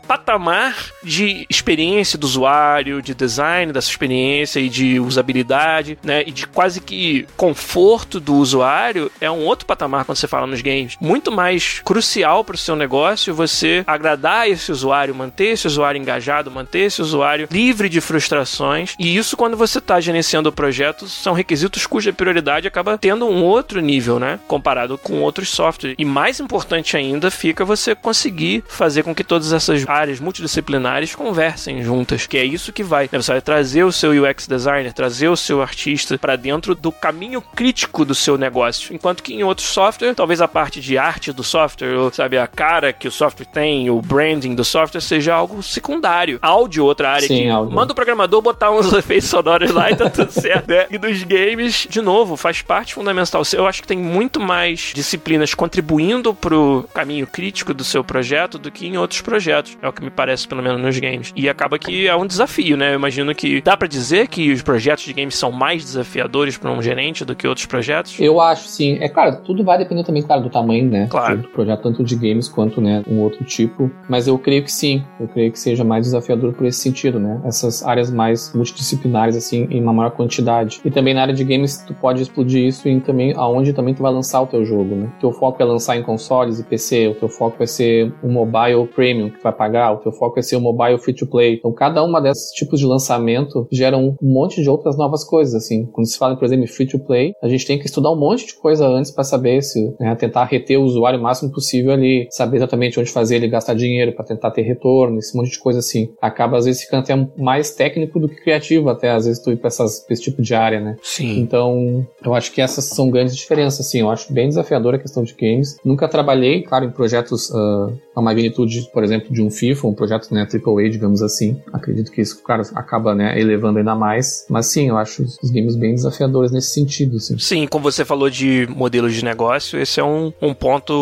patamar de experiência do usuário, de design dessa experiência e de usabilidade, né, e de quase que conforto do usuário é um outro patamar quando você fala nos games. Muito mais crucial para o seu negócio você agradar esse usuário, manter esse usuário engajado, manter esse usuário livre de frustrações. E isso, quando você está gerenciando o projeto, são requisitos cuja prioridade acaba tendo um outro nível, né? Comparado com outros softwares. E mais importante ainda fica você conseguir fazer com que todas essas áreas multidisciplinares conversem juntas, que é isso que vai. Né? Você vai trazer o seu UX designer, trazer o seu artista para dentro do caminho crítico do seu negócio. Enquanto que em outros softwares, talvez a parte de arte do software, ou, sabe, a cara que o software tem, o branding do software seja algo secundário. Áudio, outra área Sim, que áudio. manda o programador botar uns efeitos sonoros lá e tá tudo certo, né? E dos games, de novo, faz parte fundamental. Eu acho que tem muito mais disciplinas contribuindo pro caminho crítico do seu projeto do que em outros projetos. É o que me parece, pelo menos, nos games. E acaba que é um desafio, né? Eu imagino que dá para dizer que os projetos de games são mais desafiadores para um gerente do que outros projetos? Eu acho, sim. É claro, tudo vai depender também, claro, do tamanho, né? Claro. Do projeto, tanto de games quanto, né, um outro tipo. Mas eu creio que sim. Eu creio que seja mais desafiador por esse sentido, né? Essas áreas mais multidisciplinares, assim, em uma maior quantidade. E também na área de games, tu pode explodir isso em também aonde também tu vai lançar o teu jogo, né? O teu foco é lançar em consoles e PC, o teu foco vai ser um mobile premium que tu vai pagar, o teu foco vai ser um mobile free to play. Então, cada uma desses tipos de lançamento gera um monte de outras novas coisas, assim. Quando se fala, por exemplo, em free to play, a gente tem que estudar um monte de coisa antes para saber se, né, tentar reter o usuário o máximo possível ali, saber exatamente onde fazer ele gastar dinheiro para tentar ter retorno, esse monte de coisa assim. Acaba às vezes ficando até mais técnico do que criativo, até às vezes tu ir pra esse tipo de área, né? Sim. Então, eu acho que essas são grandes diferenças, assim. Eu acho bem desafiadora a questão de games. Nunca trabalhei, claro, em projetos uh, a magnitude, por exemplo, de um FIFA, um projeto, né, AAA, digamos assim. Acredito que isso, claro, acaba, né, elevando ainda mais. Mas sim, eu acho os games bem desafiadores nesse sentido, assim. Sim, como você falou de modelos de negócio, esse é um, um ponto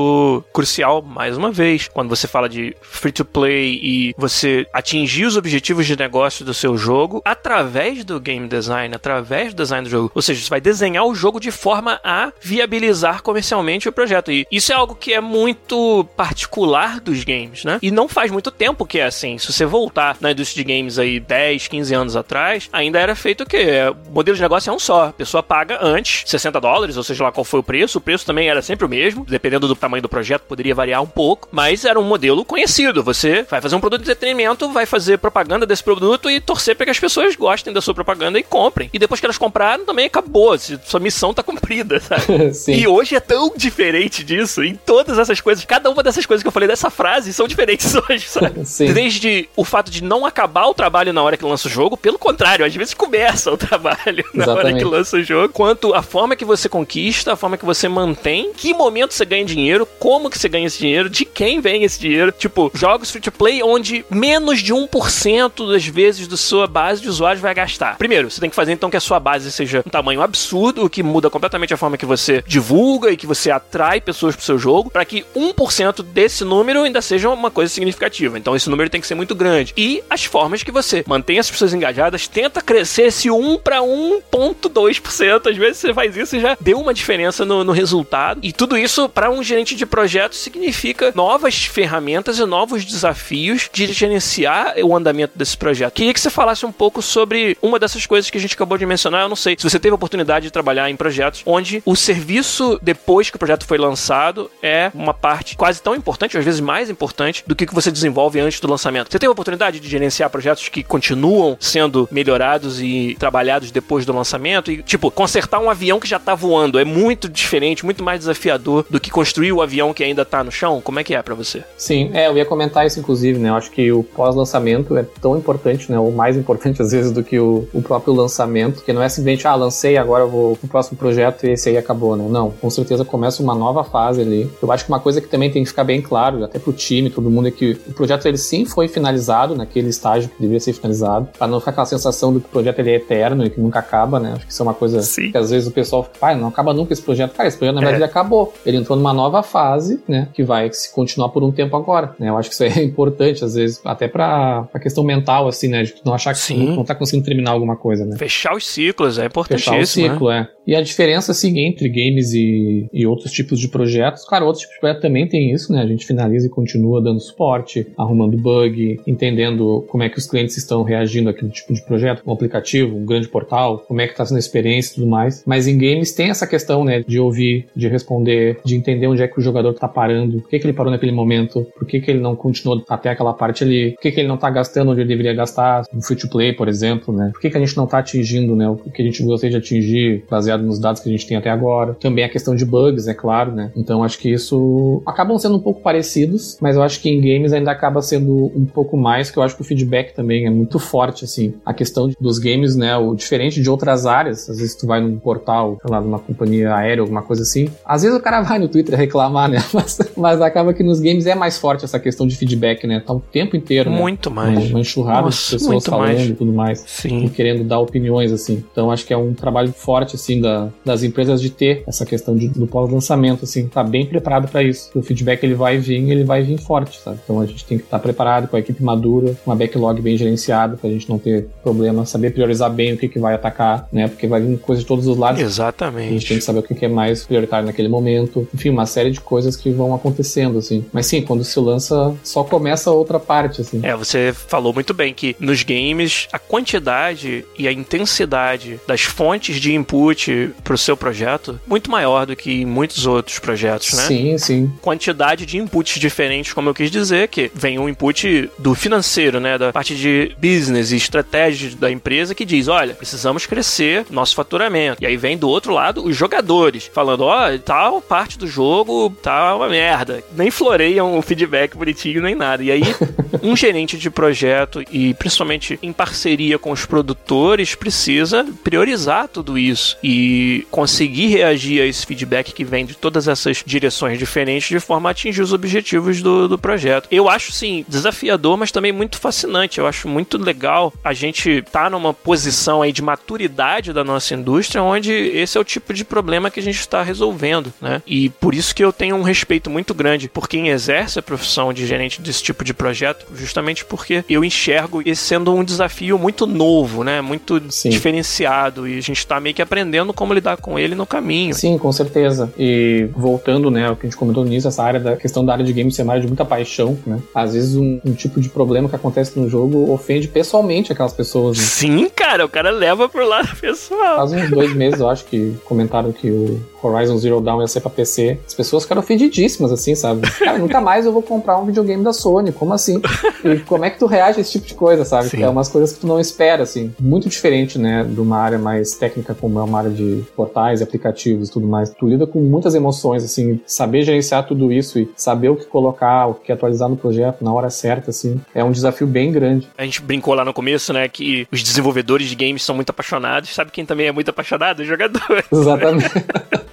crucial, mais uma vez. Quando você fala de free to play e você atingir os objetivos de negócio do seu jogo através do game design, através do design do jogo. Ou seja, você vai desenhar o jogo de forma a viabilizar comercialmente o projeto. E isso é algo que é muito particular dos games, né? E não faz muito tempo que é assim. Se você voltar na indústria de games aí 10, 15 anos atrás, ainda era feito o quê? O modelo de negócio é um só. A pessoa paga antes 60 dólares, ou seja lá qual foi o preço. O preço também era sempre o mesmo, dependendo do tamanho do projeto, poderia variar um pouco, mas era um modelo conhecido. Você vai fazer um produto de entretenimento, vai fazer propaganda desse produto e torcer para que as pessoas gostem da sua propaganda e comprem. E depois que elas compraram, também acabou. Sua missão tá cumprida, sabe? E hoje é tão diferente disso, em todas essas coisas. Cada uma dessas coisas que eu falei dessa frase são diferentes hoje, sabe? Sim. Desde o fato de não acabar o trabalho na hora que lança o jogo, pelo contrário, às vezes começa o trabalho na hora Exatamente. que lança o jogo, quanto a forma que você conquista, a forma que você mantém, que momento você ganha dinheiro, como que você ganha esse dinheiro, de quem vem esse dinheiro. Tipo, jogos free to play onde menos de 1% das vezes da sua base de usuários vai gastar. Primeiro, você tem que fazer então que a sua base seja um tamanho absurdo, que muda completamente a forma que você divulga e que você atrai pessoas pro seu jogo, para que 1% desse número ainda seja uma coisa significativa. Então esse número tem que ser muito grande. E as formas que você mantém as pessoas engajadas, tenta crescer esse 1 para 1.2%. Às vezes você faz isso e já deu uma diferença no, no resultado. E tudo isso para um gerente de projeto significa novas ferramentas e novos desafios de gerenciar o andamento desse projeto. Queria que você falasse um pouco sobre uma dessas coisas que a gente acabou de mencionar. Eu não sei se você teve a oportunidade de trabalhar em projetos onde o serviço depois que o projeto foi lançado é uma parte quase tão importante, às vezes mais importante, do que você desenvolve antes do lançamento. Você teve a oportunidade de gerenciar projetos que continuam sendo melhorados e trabalhados depois do lançamento? E, tipo, consertar um avião que já tá voando é muito diferente, muito mais desafiador do que construir o avião que ainda tá no chão? Como é que é para você? Sim, é, eu ia comentar isso inclusive, né? Eu acho que o pós-lançamento é tão importante, né? Ou mais importante às vezes do que o, o próprio lançamento, que não é simplesmente, ah, lancei, agora eu vou pro próximo projeto e esse aí acabou, né? Não, com certeza começa uma nova fase ali. Eu acho que uma coisa que também tem que ficar bem claro, até pro time, todo mundo, é que o projeto ele sim foi finalizado naquele estágio que deveria ser finalizado, para não ficar aquela sensação do que o projeto ele é eterno e que nunca acaba, né? Acho que isso é uma coisa Sim. que às vezes o pessoal fica, ah, não acaba nunca esse projeto. Cara, esse projeto na verdade É. ele acabou. Ele entrou numa nova fase, né? Que vai se continuar por um tempo agora, né? Eu acho que isso é importante, às vezes, até pra, pra questão mental, assim, né? De não achar que Sim. não tá conseguindo terminar alguma coisa, né? Fechar os ciclos é Fechar o importantíssimo. né? ciclo, é. E a diferença, assim, entre games e, e outros tipos de projetos, claro, outros tipos de projetos também tem isso, né? A gente finaliza e continua dando suporte, arrumando bug, entendendo como é que os clientes estão reagindo àquele tipo de projeto, um aplicativo, um grande portal, como é que está sendo a experiência e tudo mais. Mas em games tem essa questão, né, de ouvir, de responder, de entender onde é que o jogador está parando, por que, que ele parou naquele momento, por que, que ele não continuou até aquela parte ali, por que, que ele não está gastando onde ele deveria gastar, no free to play, por exemplo, né? Por que, que a gente não está atingindo, né, o que a gente gostaria de atingir, baseado nos dados que a gente tem até agora. Também a questão de bugs, é claro, né? Então acho que isso acabam sendo um pouco parecidos, mas eu acho que em games ainda acaba sendo um pouco mais, que eu acho que o feedback também é muito forte, assim. A questão dos games, né, o diferente de outras áreas, às vezes tu vai num portal, sei lá, numa companhia aérea, alguma coisa assim, às vezes o cara vai no Twitter reclamar, né? Mas, mas acaba que nos games é mais forte essa questão de feedback, né? Tá o tempo inteiro, né? Muito mais. Uma enxurrada Nossa, de pessoas falando mais. e tudo mais. Sim. E querendo dar opiniões, assim. Então acho que é um trabalho forte, assim, da, das empresas de ter essa questão de, do pós-lançamento, assim, tá bem preparado para isso. O feedback ele vai vir, ele vai vir forte, sabe? Então a gente tem que estar tá preparado com a equipe madura, uma backlog bem gerenciada pra gente não ter problema, saber priorizar bem o que, que vai atacar, né? Porque vai vir coisa de todos os lados. Exatamente. A gente tem que saber o que, que é mais prioritário naquele momento. Enfim, uma série de coisas que vão acontecendo, assim. Mas sim, quando se lança, só começa outra parte, assim. É, você falou muito bem que nos games a quantidade e a intensidade das fontes de input pro seu projeto muito maior do que em muitos outros projetos, né? Sim, sim. Quantidade de inputs diferentes, como eu quis dizer, que vem um input do financeiro, né? Da parte de business e estratégia da empresa que diz: olha, precisamos crescer nosso faturamento. E aí vem do outro lado os jogadores, falando: ó, oh, tal parte do jogo tá uma merda. Nem floreiam o feedback bonitinho nem nada. E aí, um gerente de projeto e principalmente em parceria com os produtores precisa priorizar tudo isso e conseguir reagir a esse feedback que vem de todas essas direções diferentes de forma a atingir os objetivos do, do projeto. Eu acho, sim, desafiador, mas também muito fascinante. Eu acho muito legal a gente estar tá numa posição aí de maturidade da nossa indústria, onde esse é o tipo de problema que a gente está resolvendo, né? E por isso que eu tenho um respeito muito grande por quem exerce a profissão de gerente desse tipo de projeto, justamente porque eu enxergo esse sendo um desafio muito novo, né? Muito sim. diferenciado e a gente está meio que aprendendo como lidar com ele no caminho. Sim, com certeza. E voltando, né, ao que a gente comentou no início, essa área da questão da área de games ser mais de muita paixão, né? Às vezes um, um, tipo de problema que acontece no jogo ofende pessoalmente aquelas pessoas. Né? Sim, cara, o cara leva pro lado pessoal. Faz uns dois meses, eu acho que comentaram que o Horizon Zero Dawn ia ser pra PC. As pessoas ficaram ofendidíssimas, assim, sabe? Cara, nunca mais eu vou comprar um videogame da Sony, como assim? E como é que tu reage a esse tipo de coisa, sabe? Sim. É umas coisas que tu não espera, assim. Muito diferente, né, de uma área mais técnica, como é uma área de portais, aplicativos e tudo mais. Tu lida com muitas emoções, assim, saber gerenciar tudo isso e saber o que colocar, o que atualizar no projeto na hora certa, assim, é um desafio bem grande. A gente brincou lá no começo, né, que os desenvolvedores de games são muito apaixonados. Sabe quem também é muito apaixonado? Os jogadores. Exatamente.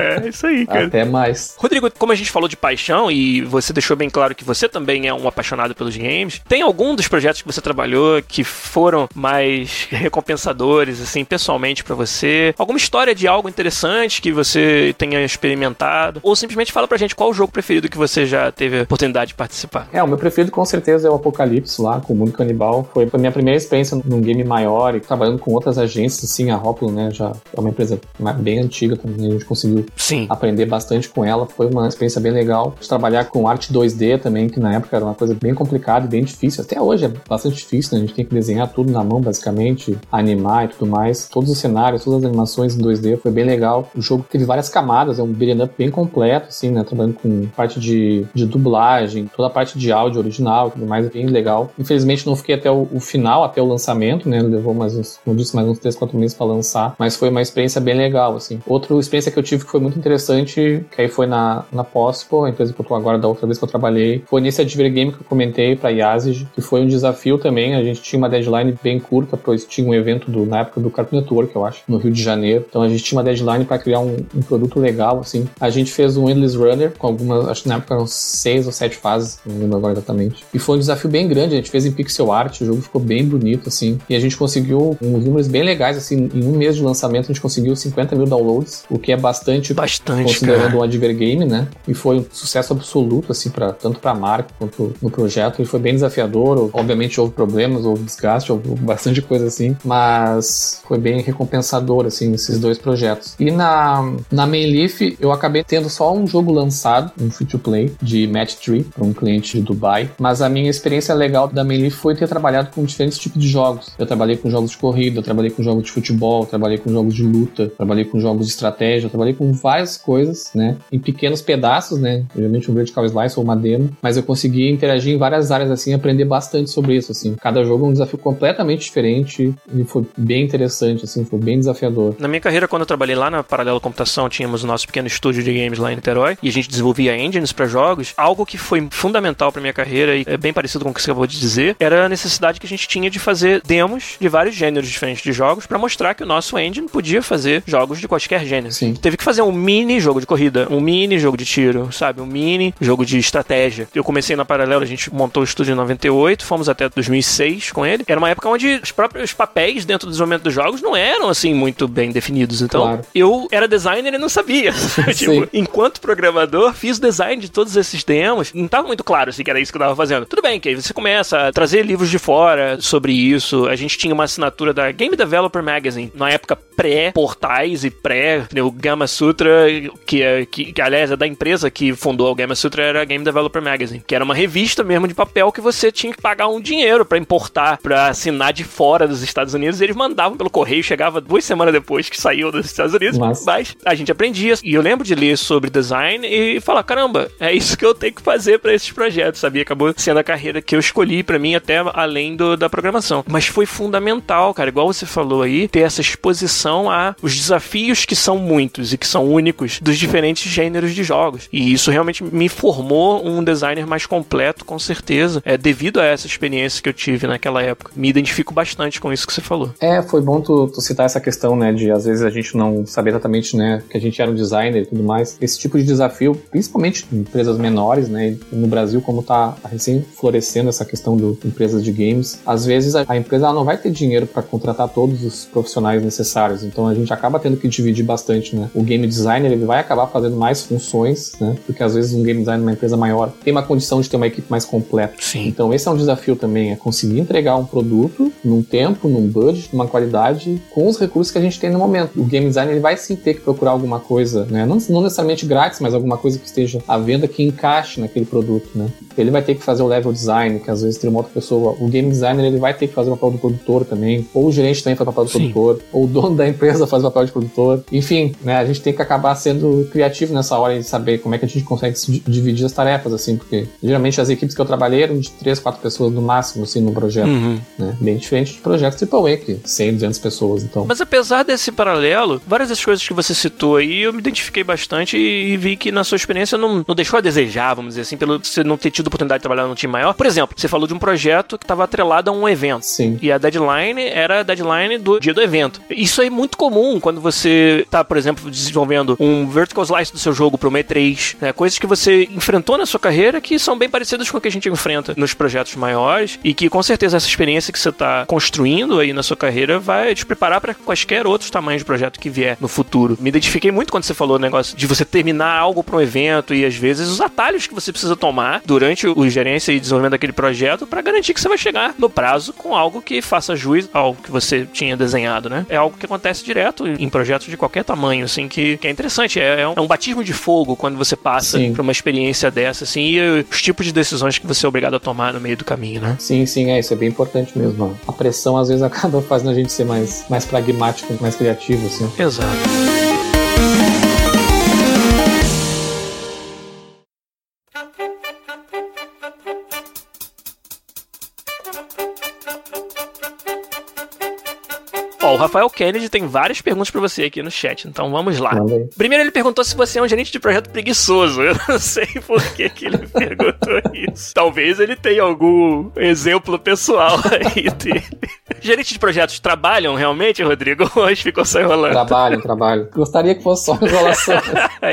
É, isso aí, cara. Até mais. Rodrigo, como a gente falou de paixão e você deixou bem claro que você também é um apaixonado pelos games, tem algum dos projetos que você trabalhou que foram mais recompensadores, assim, pessoalmente para você? Alguma história de algo interessante que você tenha experimentado? Ou simplesmente fala pra gente qual o jogo preferido que você já teve a oportunidade de participar? É, o meu preferido com certeza é o Apocalipse lá, com o Mundo Canibal. Foi a minha primeira experiência num game maior e trabalhando com outras agências, assim, a Hoplo, né, já é uma empresa bem antiga também, a gente conseguiu Sim. aprender bastante com ela. Foi uma experiência bem legal. Trabalhar com arte 2D também, que na época era uma coisa bem complicada e bem difícil. Até hoje é bastante difícil, né? A gente tem que desenhar tudo na mão, basicamente, animar e tudo mais. Todos os cenários, todas as animações em 2D, foi bem legal. O jogo teve várias camadas, é um beat'em up bem completo, assim, né? Trabalhando com parte de, de dublagem, toda a parte de áudio original e tudo mais, bem legal. Infelizmente não fiquei até o, o final, até o lançamento, né? Levou mais uns, como disse, mais uns 3, 4 meses para lançar, mas foi uma experiência bem legal, assim. Outra experiência que eu tive que foi muito interessante, que aí foi na, na Pospo, a empresa que eu tô agora da outra vez que eu trabalhei, foi nesse Adver Game que eu comentei pra Yazid, que foi um desafio também, a gente tinha uma deadline bem curta, pois tinha um evento do, na época do Cartoon Network, eu acho, no Rio de Janeiro, então a gente tinha uma deadline para criar um, um, produto legal, assim. A gente fez um Endless Runner, com algumas, acho que na época eram seis ou sete fases, não lembro agora exatamente, e foi um desafio bem grande, a gente fez em pixel art, o jogo ficou bem bonito, assim, e a gente conseguiu uns números bem legais, assim, em um mês de lançamento a gente conseguiu 50 mil downloads, o que é bastante bastante, bastante considerando cara. um advergame, né? E foi um sucesso absoluto, assim, pra, tanto pra marca quanto no projeto. Ele foi bem desafiador, obviamente houve problemas, houve desgaste, houve bastante coisa assim, mas foi bem recompensador, assim, esses dois projetos. E na, na Mainleaf, eu acabei tendo só um jogo lançado, um free-to-play, de Match 3, para um cliente de Dubai, mas a minha experiência legal da Mainleaf foi ter trabalhado com diferentes tipos de jogos. Eu trabalhei com jogos de corrida, eu trabalhei com jogos de futebol, eu trabalhei com jogos de luta, eu trabalhei com jogos de estratégia, eu trabalhei com várias coisas, né, em pequenos pedaços, né, obviamente um vertical slice ou uma demo, mas eu consegui interagir em várias áreas, assim, aprender bastante sobre isso, assim. Cada jogo é um desafio completamente diferente e foi bem interessante, assim, foi bem desafiador. Na minha carreira, quando eu trabalhei lá na Paralelo Computação, tínhamos o nosso pequeno estúdio de games lá em Niterói e a gente desenvolvia engines para jogos. Algo que foi fundamental para minha carreira e é bem parecido com o que você acabou de dizer, era a necessidade que a gente tinha de fazer demos de vários gêneros diferentes de jogos para mostrar que o nosso engine podia fazer jogos de qualquer gênero. Sim. Teve que fazer um mini jogo de corrida, um mini jogo de tiro, sabe? Um mini jogo de estratégia. Eu comecei na Paralelo, a gente montou o estúdio em 98, fomos até 2006 com ele. Era uma época onde os próprios papéis dentro do desenvolvimento dos jogos não eram assim muito bem definidos. Então, Claro. eu era designer e não sabia. tipo, enquanto programador, fiz o design de todos esses demos. Não tava muito claro assim que era isso que eu tava fazendo. Tudo bem, que aí você começa a trazer livros de fora sobre isso. A gente tinha uma assinatura da Game Developer Magazine, na época pré-portais e pré né, Gama Sutra, que, é, que, que aliás é da empresa que fundou o Gama Sutra, era a Game Developer Magazine, que era uma revista mesmo de papel que você tinha que pagar um dinheiro pra importar, pra assinar de fora dos Estados Unidos. E eles mandavam pelo correio, chegava duas semanas depois que saiu dos Estados Unidos. Massa. Mas a gente aprendia. E eu lembro de ler sobre design e falar: caramba, é isso que eu tenho que fazer pra esses projetos, sabia? Acabou sendo a carreira que eu escolhi pra mim, até além do, da programação. Mas foi fundamental, cara, igual você falou aí, ter essa exposição a os desafios que são muitos e que são únicos dos diferentes gêneros de jogos. E isso realmente me formou um designer mais completo, com certeza, é devido a essa experiência que eu tive naquela época. Me identifico bastante com isso que você falou. É, foi bom tu, tu citar essa questão, né, de às vezes a gente não saber exatamente, né, que a gente era um designer e tudo mais. Esse tipo de desafio, principalmente em empresas menores, né, no Brasil, como tá recém florescendo essa questão do empresas de games, às vezes a, a empresa não vai ter dinheiro para contratar todos os profissionais necessários. Então a gente acaba tendo que dividir bastante, né. O game designer ele vai acabar fazendo mais funções, né, porque às vezes um game designer numa empresa maior tem uma condição de ter uma equipe mais completa. Sim. Então esse é um desafio também, é conseguir entregar um produto num tempo, num budget, numa qualidade, com os recursos que a gente tem no momento. O game designer ele vai sim ter que procurar alguma coisa, né? Não, não necessariamente grátis, mas alguma coisa que esteja à venda que encaixe naquele produto, né? Ele vai ter que fazer o level design, que às vezes tem uma outra pessoa. O game designer ele vai ter que fazer o papel do produtor também, ou o gerente também faz o papel do Sim. produtor, ou o dono da empresa faz o papel de produtor. Enfim, né? A gente tem que acabar sendo criativo nessa hora e saber como é que a gente consegue se di- dividir as tarefas, assim, porque geralmente as equipes que eu trabalhei eram de três, quatro pessoas no máximo, assim, no projeto Uhum. né? Bem diferente de projetos AAA, que 100, 200 pessoas, então. Mas apesar desse paralelo, várias das coisas que você citou aí, eu me identifiquei bastante e, vi que na sua experiência não, não deixou a desejar, vamos dizer assim, pelo você não ter tido oportunidade de trabalhar num time maior. Por exemplo, você falou de um projeto que estava atrelado a um evento. Sim. E a deadline era a deadline do dia do evento. Isso é muito comum quando você tá, por exemplo, desenvolvendo um vertical slice do seu jogo para uma E3, né? Coisas que você enfrentou na sua carreira que são bem parecidas com o que a gente enfrenta nos projetos maiores e que com certeza essa experiência que você tá construindo aí na sua carreira vai te preparar para quaisquer outros tamanhos de projeto que vier no futuro. Me identifiquei muito quando você falou o negócio de você terminar algo para um evento e às vezes os atalhos que você precisa tomar durante o gerência e desenvolvimento daquele projeto para garantir que você vai chegar no prazo com algo que faça juiz ao que você tinha desenhado, né? É algo que acontece direto em projetos de qualquer tamanho, assim, que, que é interessante. É, é um, é um batismo de fogo quando você passa Sim. por uma experiência dessa, assim, e os tipos de decisões que você é obrigado a tomar no meio do caminho, né? Sim, sim, é, isso é bem importante mesmo. A pressão às vezes acaba fazendo a gente ser mais, mais pragmático, mais criativo, assim. Exato. Rafael Kennedy tem várias perguntas pra você aqui no chat, então vamos lá. Aí. Primeiro ele perguntou se você é um gerente de projeto preguiçoso. Eu não sei por que, que ele perguntou isso. Talvez ele tenha algum exemplo pessoal aí dele. Gerentes de projetos trabalham realmente, Rodrigo? Hoje ficou só enrolando. Trabalho, trabalho. Gostaria que fosse só enrolação.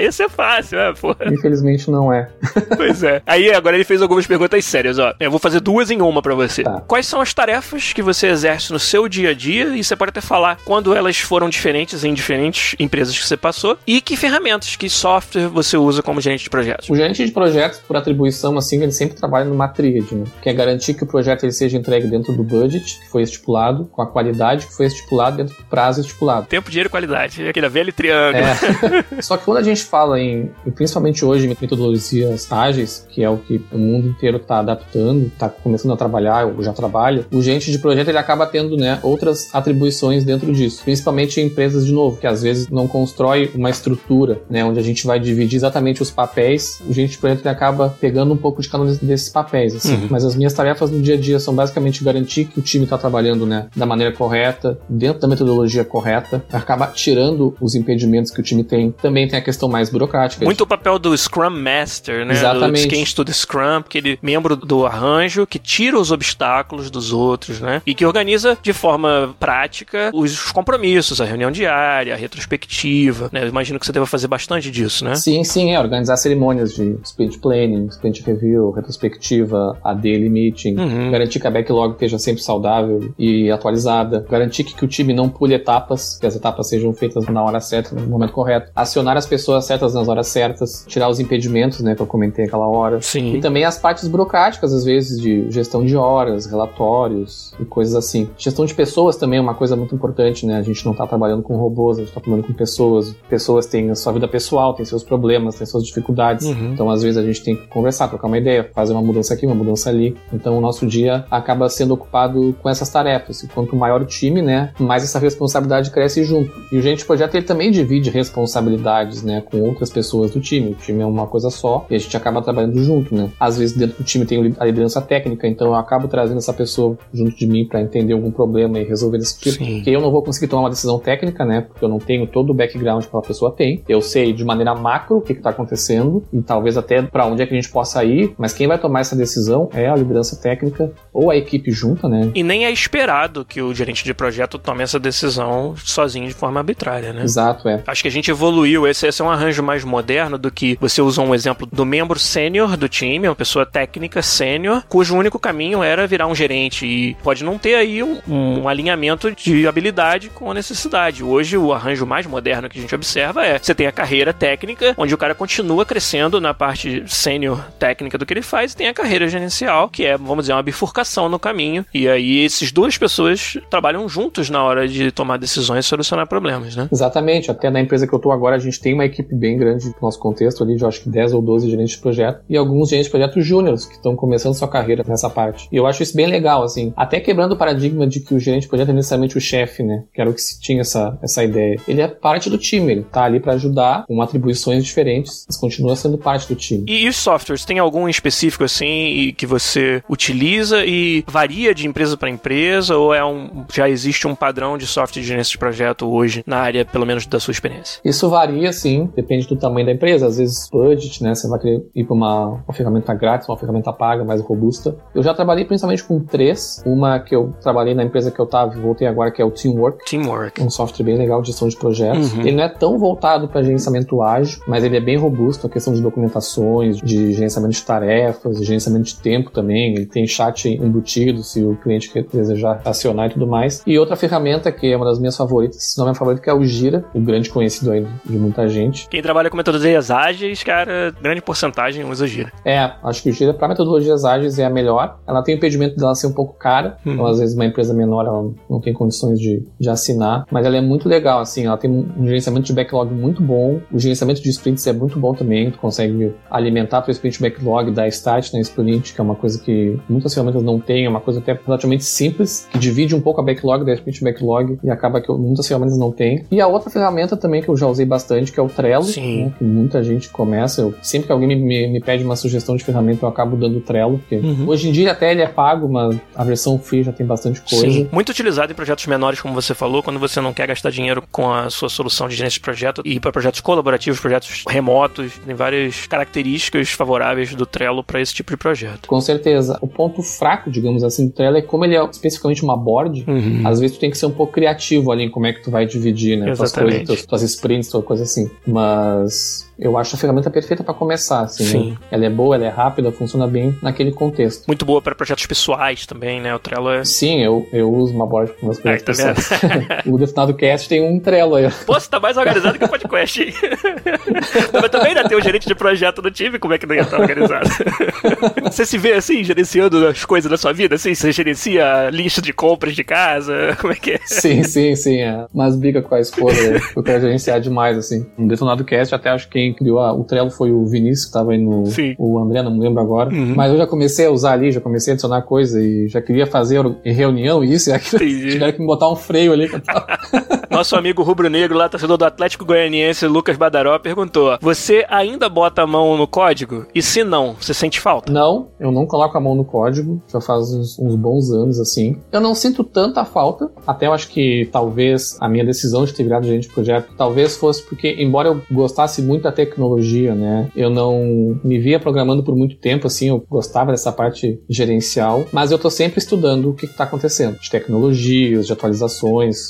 Isso é fácil, é, pô. Infelizmente não é. Pois é. Aí agora ele fez algumas perguntas sérias, ó. Eu vou fazer duas em uma pra você. Tá. Quais são as tarefas que você exerce no seu dia a dia? E você pode até falar quando elas foram diferentes em diferentes empresas que você passou. E que ferramentas, que software você usa como gerente de projetos? O gerente de projetos, por atribuição, assim, ele sempre trabalha numa tríade, né? Que é garantir que o projeto ele seja entregue dentro do budget que foi estipulado, com a qualidade que foi estipulado dentro do prazo estipulado. Tempo, dinheiro e qualidade. Aquele velho triângulo. É. Só que quando a gente fala em, principalmente hoje, em metodologias ágeis, que é o que o mundo inteiro está adaptando, está começando a trabalhar ou já trabalha, o gerente de projeto ele acaba tendo né, outras atribuições dentro disso, principalmente em empresas de novo, que às vezes não constrói uma estrutura, né, onde a gente vai dividir exatamente os papéis. O gerente de projeto acaba pegando um pouco de cada um desses papéis, assim. Uhum. Mas as minhas tarefas no dia a dia são basicamente garantir que o time está trabalhando né, da maneira correta, dentro da metodologia correta, acaba tirando os impedimentos que o time tem. Também tem a questão mais burocrática. Muito o papel do Scrum Master, né? Exatamente. Do, quem estuda Scrum, aquele membro do arranjo que tira os obstáculos dos outros, né? E que organiza de forma prática os compromissos, a reunião diária, a retrospectiva, né? Eu imagino que você deva fazer bastante disso, né? Sim, sim, é organizar cerimônias de sprint planning, sprint review, retrospectiva, a daily meeting, Uhum. garantir que a backlog esteja sempre saudável e atualizada, garantir que, que o time não pule etapas, que as etapas sejam feitas na hora certa, no momento correto, acionar as pessoas certas nas horas certas, tirar os impedimentos, né, que eu comentei aquela hora. Sim. E também as partes burocráticas, às vezes, de gestão de horas, relatórios e coisas assim. Gestão de pessoas também é uma coisa muito importante, né? A gente não está trabalhando com robôs, a gente está trabalhando com pessoas. Pessoas têm a sua vida pessoal, têm seus problemas, têm suas dificuldades. Uhum. Então, às vezes, a gente tem que conversar, trocar uma ideia, fazer uma mudança aqui, uma mudança ali. Então, o nosso dia acaba sendo ocupado com essas tarefas. E quanto maior o time, né, mais essa responsabilidade cresce junto. E o gerente de projeto, ele também divide responsabilidades, né, com outras pessoas do time. O time é uma coisa só e a gente acaba trabalhando junto, né. Às vezes, dentro do time tem a liderança técnica, então eu acabo trazendo essa pessoa junto de mim para entender algum problema e resolver esse tipo. Sim. Porque eu não vou conseguir tomar uma decisão técnica, né, porque eu não tenho todo o background que aquela pessoa tem. Eu sei de maneira macro o que está acontecendo e talvez até para onde é que a gente possa ir, mas quem vai tomar essa decisão é a liderança técnica ou a equipe junta, né? E nem é esperado que o gerente de projeto tome essa decisão sozinho de forma arbitrária, né? Exato, é. Acho que a gente evoluiu. Esse, esse é um arranjo mais moderno do que você usou um exemplo do membro sênior do time, uma pessoa técnica sênior, cujo único caminho era virar um gerente. E pode não ter aí um, um alinhamento de habilidade com a necessidade. Hoje, o arranjo mais moderno que a gente observa é você tem a carreira técnica, onde o cara continua crescendo na parte sênior técnica do que ele faz, e tem a carreira gerencial, que é, vamos dizer, uma bifurcação no caminho. E aí, essas duas pessoas trabalham juntos na hora de tomar decisões e solucionar problemas, né? Exatamente. Até na empresa que eu tô agora, a gente tem uma equipe bem grande no nosso contexto ali, de acho que 10 ou 12 gerentes de projeto, e alguns gerentes de projeto júniores que estão começando sua carreira nessa parte. E eu acho isso bem legal, assim. Até quebrando o paradigma de que o gerente de projeto é necessariamente o chefe, né? Que era o que se tinha essa, essa ideia. Ele é parte do time, ele tá ali para ajudar com atribuições diferentes, mas continua sendo parte do time. E, e os softwares, tem algum específico assim que você utiliza e varia de empresa para empresa ou é um já existe um padrão de software de gerência de projeto hoje na área, pelo menos da sua experiência? Isso varia, sim, depende do tamanho da empresa. Às vezes, budget, né? Você vai querer ir para uma, uma ferramenta grátis, uma ferramenta paga, mais robusta. Eu já trabalhei principalmente com três. Uma que eu trabalhei na empresa que eu estava e voltei agora, que é o Teamwork. Teamwork. Um software bem legal de gestão de projetos. Uhum. Ele não é tão voltado para gerenciamento ágil, mas ele é bem robusto a questão de documentações, de gerenciamento de tarefas, de gerenciamento de tempo também. Ele tem chat embutido se o cliente quer desejar acionar e tudo mais. E outra ferramenta que é uma das minhas favoritas, se não é minha favorita, que é o Gira, o grande conhecido aí de muita gente. Quem trabalha com metodologias ágeis, cara, grande porcentagem usa Gira. É, acho que o Gira para metodologias ágeis é a melhor. Ela tem o impedimento dela ser um pouco cara, Uhum. então às vezes uma empresa menor ela não tem condições de, de assinar, mas ela é muito legal, assim, ela tem um gerenciamento de backlog muito bom, o gerenciamento de sprints é muito bom também, tu consegue alimentar teu sprint backlog, dar start na sprint, que é uma coisa que muitas ferramentas não têm, é uma coisa até relativamente simples, que divide um pouco a backlog da sprint backlog e acaba que muitas ferramentas não têm. E a outra ferramenta também que eu já usei bastante, que é o Trello, Sim. né, que muita gente começa, eu, sempre que alguém me, me, me pede uma sugestão de ferramenta, eu acabo dando o Trello, porque Uhum. hoje em dia até ele é pago, mas a versão free já tem bastante coisa. Sim. Muito utilizado em projetos menores, como você falou, quando você não quer gastar dinheiro com a sua solução de gerência de projeto e para projetos colaborativos, projetos remotos, tem várias características favoráveis do Trello para esse tipo de projeto. Com certeza. O ponto fraco, digamos assim, do Trello é como ele é especificamente uma board, uhum. às vezes tu tem que ser um pouco criativo ali em como é que tu vai dividir, né? Tuas coisas, tuas, sprints, tuas coisas assim. Mas eu acho a ferramenta perfeita para começar, assim. Né? Sim. Né? Ela é boa, ela é rápida, funciona bem naquele contexto. Muito boa para projetos pessoais também, né? O Trello é... Sim, eu, eu uso uma board para meus projetos Ai, tá. o Definado Cast tem um Trello aí. Você tá mais organizado que o podcast, hein? Mas também ainda tem o gerente de projeto do time, como é que não ia estar organizado? você se vê assim, gerenciando as coisas da sua vida, assim? Você gerencia lista de compras de casa? Como é que é? Sim, sim, sim. É. Mas briga com a esposa, eu quero gerenciar demais, assim. No Detonado Cast, até acho que quem criou a, o Trello foi o Vinícius, que estava aí no. Sim. O André, não me lembro agora. Uhum. Mas eu já comecei a usar ali, já comecei a adicionar coisa e já queria fazer reunião e isso e aquilo. Tiveram que me botar um freio ali. Nosso amigo rubro-negro lá, torcedor do Atlético Goianiense, Lucas Badaró, perguntou: Você ainda bota a mão no código? E se não, você sente falta? Não, eu não coloco a mão no código, já faz uns, uns bons anos assim. Eu não sinto tanta falta, até eu acho que talvez a minha decisão de ter virado gerente de projeto, talvez fosse porque, embora eu gostasse muito da tecnologia, né, eu não me via programando por muito tempo, assim, eu gostava dessa parte gerencial, mas eu tô sempre estudando o que, está acontecendo, de tecnologias, de atualizações.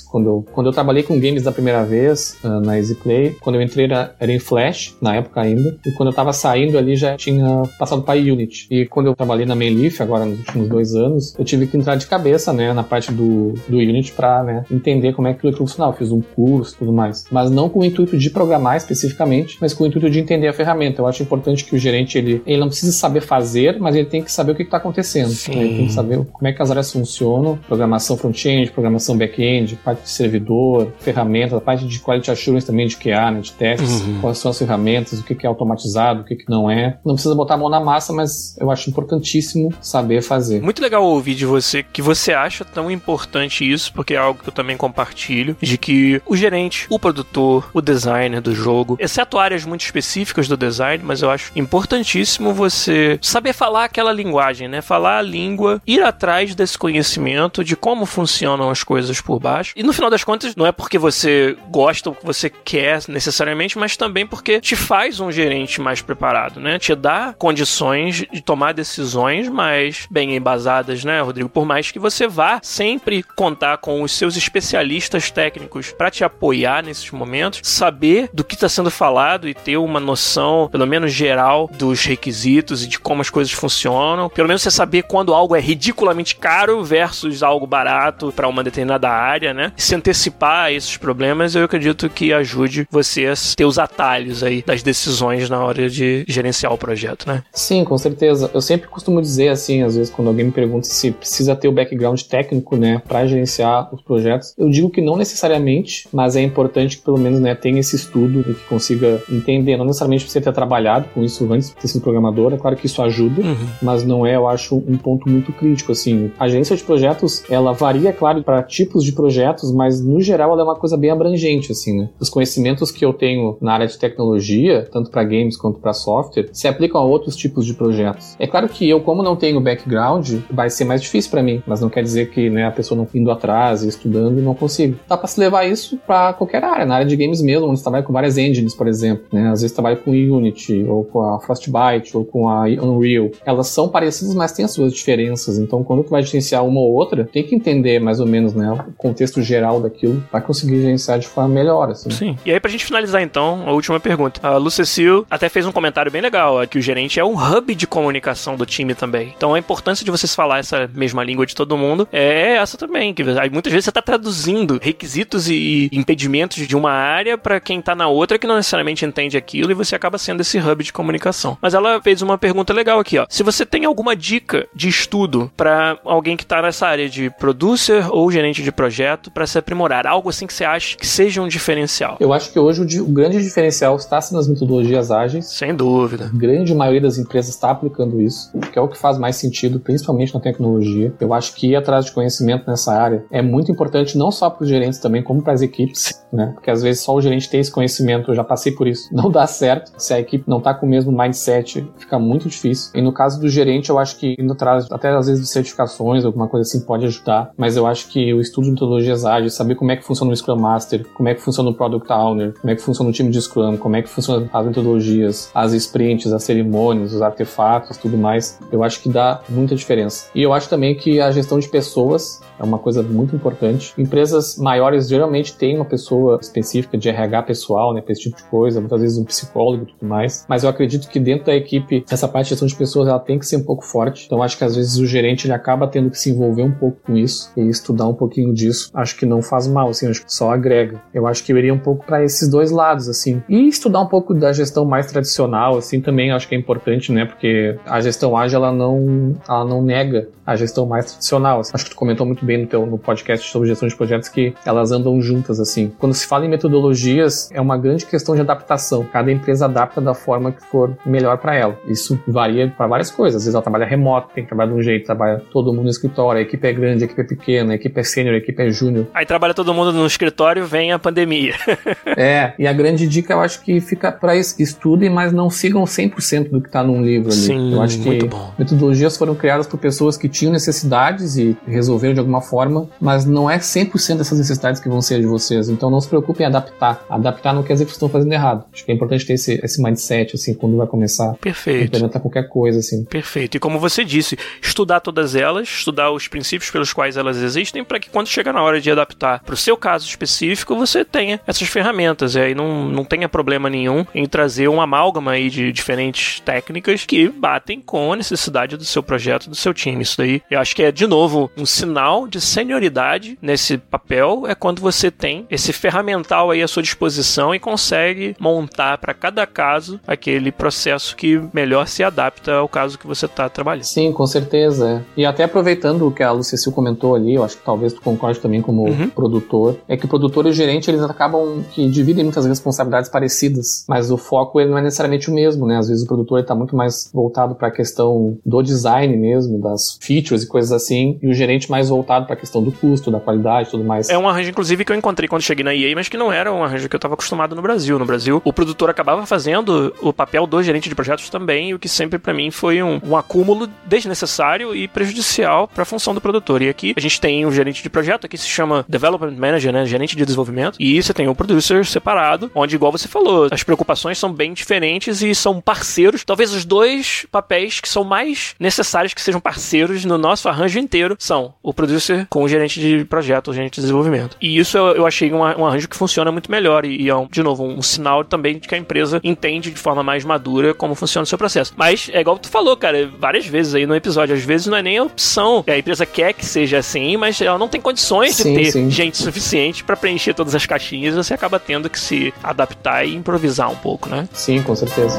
Quando eu, quando eu trabalhei com games da primeira vez uh, na EasyPlay, quando eu entrei era, era em Flash, na época ainda, e quando eu tava saindo ali já tinha passado para Unity. E quando eu trabalhei na Mainleaf, agora nos últimos dois anos, eu tive que entrar de cabeça, né, na parte do, do Unity para né, entender como é que aquilo funcionava. Eu fiz um curso tudo mais. Mas não com o intuito de programar especificamente, mas com o intuito de entender a ferramenta. Eu acho importante que o gerente, ele, ele não precisa saber fazer, mas ele tem que saber o que está acontecendo. Ele tem que saber como é que as áreas funcionam, programação front-end, programação back-end, parte de servidor, ferramentas, a parte de quality assurance também de QA, né, de testes, uhum. quais são as ferramentas, o que, que é automatizado, o que, que não é. Não precisa botar a mão na massa, mas eu acho importantíssimo saber fazer. Muito legal ouvir de você que você acha tão importante isso, porque é algo que eu também compartilho, de que o gerente, o produtor, o designer do jogo, exceto áreas muito específicas do design, mas eu acho importantíssimo você saber falar aquela linguagem, né? Falar a língua, ir atrás desse conhecimento de como funcionam as coisas por baixo. E no final das contas, não é porque você gosta ou que você quer necessariamente, mas também porque te faz um gerente mais preparado, né? Te dá condições de tomar decisões mais bem embasadas, né, Rodrigo? Por mais que você vá sempre contar com os seus especialistas técnicos para te apoiar nesses momentos, saber do que está sendo falado e ter uma noção, pelo menos geral, dos requisitos e de como as coisas funcionam. Pelo menos você saber quando algo é ridiculamente caro versus algo barato para uma determinada área, né? Se antecipar a esses problemas, eu acredito que ajude você a ter os atalhos aí das decisões na hora de gerenciar o projeto, né? Sim, com certeza. Eu sempre costumo dizer assim, às vezes quando alguém me pergunta se precisa ter o background técnico, né, para gerenciar os projetos, eu digo que não necessariamente, mas é importante que pelo menos, né, tenha esse estudo e que consiga entender, não necessariamente precisa ter trabalhado com isso antes, ter sido programador, é claro que isso ajuda, uhum. mas não é, eu acho, um ponto muito crítico, assim. A agência de projetos, ela varia, claro, para tipos de projetos, mas no geral ela é uma coisa bem abrangente, assim, né? Os conhecimentos que eu tenho na área de tecnologia, tanto para games quanto para software, se aplicam a outros tipos de projetos. É claro que eu, como não tenho background, vai ser mais difícil para mim, mas não quer dizer que, né, a pessoa não indo atrás e estudando não consiga. Dá para se levar isso para qualquer área, na área de games mesmo, onde você trabalha com várias engines, por exemplo, né? Às vezes trabalha com Unity, ou com a Frostbite, ou com a Unreal. Elas são parecidas, mas têm as suas diferenças. Então, quando tu vai gerenciar uma ou outra, tem que entender mais ou menos, né, contexto geral daquilo para conseguir gerenciar de forma melhor, assim. Sim. E aí, pra gente finalizar, então, a última pergunta. A Lucecil até fez um comentário bem legal, que o gerente é um hub de comunicação do time também. Então, a importância de vocês falar essa mesma língua de todo mundo é essa também. Que muitas vezes você tá traduzindo requisitos e impedimentos de uma área para quem tá na outra que não necessariamente entende aquilo e você acaba sendo esse hub de comunicação. Mas ela fez uma pergunta legal aqui, ó. Se você tem alguma dica de estudo para alguém que tá nessa área de producer ou gerente de projeto para se aprimorar, algo assim que você acha que seja um diferencial? Eu acho que hoje o, o grande diferencial está sendo nas metodologias ágeis. Sem dúvida. A grande maioria das empresas está aplicando isso, que é o que faz mais sentido, principalmente na tecnologia. Eu acho que ir atrás de conhecimento nessa área é muito importante não só para os gerentes também, como para as equipes, né? Porque às vezes só o gerente tem esse conhecimento, eu já passei por isso, não dá certo. Se a equipe não está com o mesmo mindset, fica muito difícil. E no caso do gerente, eu acho que indo atrás até às vezes de certificações, alguma coisa assim pode ajudar, mas eu acho que o estudo de metodologias ágeis, saber como é que funciona o Scrum Master, como é que funciona o Product Owner, como é que funciona o time de Scrum, como é que funciona as metodologias, as sprints, as cerimônias, os artefatos, tudo mais. Eu acho que dá muita diferença. E eu acho também que a gestão de pessoas é uma coisa muito importante. Empresas maiores geralmente têm uma pessoa específica de RH pessoal, né, para esse tipo de coisa, muitas vezes um psicólogo e tudo mais. Mas eu acredito que dentro da equipe, essa parte de gestão de pessoas, ela tem que ser um pouco forte. Então acho que às vezes o gerente ele acaba tendo que se envolver um pouco com isso e estudar um pouquinho disso. Acho que não faz mal, assim, acho que só agrega. Eu acho que eu iria um pouco para esses dois lados, assim. E estudar um pouco da gestão mais tradicional, assim, também acho que é importante, né? Porque a gestão ágil, ela não, ela não nega a gestão mais tradicional. Acho que tu comentou muito bem no teu no podcast sobre gestão de projetos que elas andam juntas, assim. Quando se fala em metodologias, é uma grande questão de adaptação. Cada empresa adapta da forma que for melhor para ela. Isso varia para várias coisas. Às vezes ela trabalha remoto, tem que trabalhar de um jeito, trabalha todo mundo no escritório, a equipe é grande, a equipe é pequena, a equipe é sênior, a equipe é júnior. Aí trabalha todo mundo no escritório, vem a pandemia. é, e a grande dica eu acho que fica para estudem, mas não sigam 100% do que está num livro ali. Sim, eu acho que metodologias foram criadas por pessoas que tinham necessidades e resolveram de alguma forma, mas não é 100% dessas necessidades que vão ser de vocês. Então não se preocupem em adaptar. Adaptar não quer dizer que vocês estão fazendo errado. Acho que é importante ter esse, esse mindset, assim, quando vai começar Perfeito. a implementar qualquer coisa, assim. Perfeito. E como você disse, estudar todas elas, estudar os princípios pelos quais elas existem, para que quando chegar na hora de adaptar para o seu caso específico, você tenha essas ferramentas. E aí não, não tenha problema nenhum em trazer um amálgama aí de diferentes técnicas que batem com a necessidade do seu projeto, do seu time. Isso daí eu acho que é, de novo, um sinal de senioridade nesse papel é quando você tem esse ferramental aí à sua disposição e consegue montar para cada caso aquele processo que melhor se adapta ao caso que você está trabalhando. Sim, com certeza. E até aproveitando o que a Lucecil comentou ali, eu acho que talvez tu concorde também como uhum. produtor, é que o produtor e o gerente eles acabam que dividem muitas responsabilidades parecidas, mas o foco ele não é necessariamente o mesmo, né? Às vezes o produtor está muito mais voltado para a questão do design mesmo, das features e coisas assim, e o gerente mais voltado para a questão do custo, da qualidade e tudo mais. É um arranjo, inclusive, que eu encontrei quando cheguei na EA, mas que não era um arranjo que eu estava acostumado no Brasil. No Brasil, o produtor acabava fazendo o papel do gerente de projetos também, o que sempre para mim foi um, um acúmulo desnecessário e prejudicial para a função do produtor. E aqui a gente tem o gerente de projeto, aqui se chama Development Manager, né? Gerente de desenvolvimento, e você tem o producer separado, onde, igual você falou, as preocupações são bem diferentes e são parceiros. Talvez os dois papéis que são mais necessários que sejam parceiros no nosso arranjo inteiro são o producer com o gerente de projeto, o gerente de desenvolvimento. E isso eu, eu achei um, um, arranjo que funciona muito melhor e, e é, um, de novo, um, um, sinal também de que a empresa entende de forma mais madura como funciona o seu processo. Mas é igual tu falou, cara, várias vezes aí no episódio, às vezes não é nem a opção. A empresa quer que seja assim, mas ela não tem condições sim, de ter sim. gente suficiente para preencher todas as caixinhas você acaba tendo que se adaptar e improvisar um pouco, né? Sim, com certeza.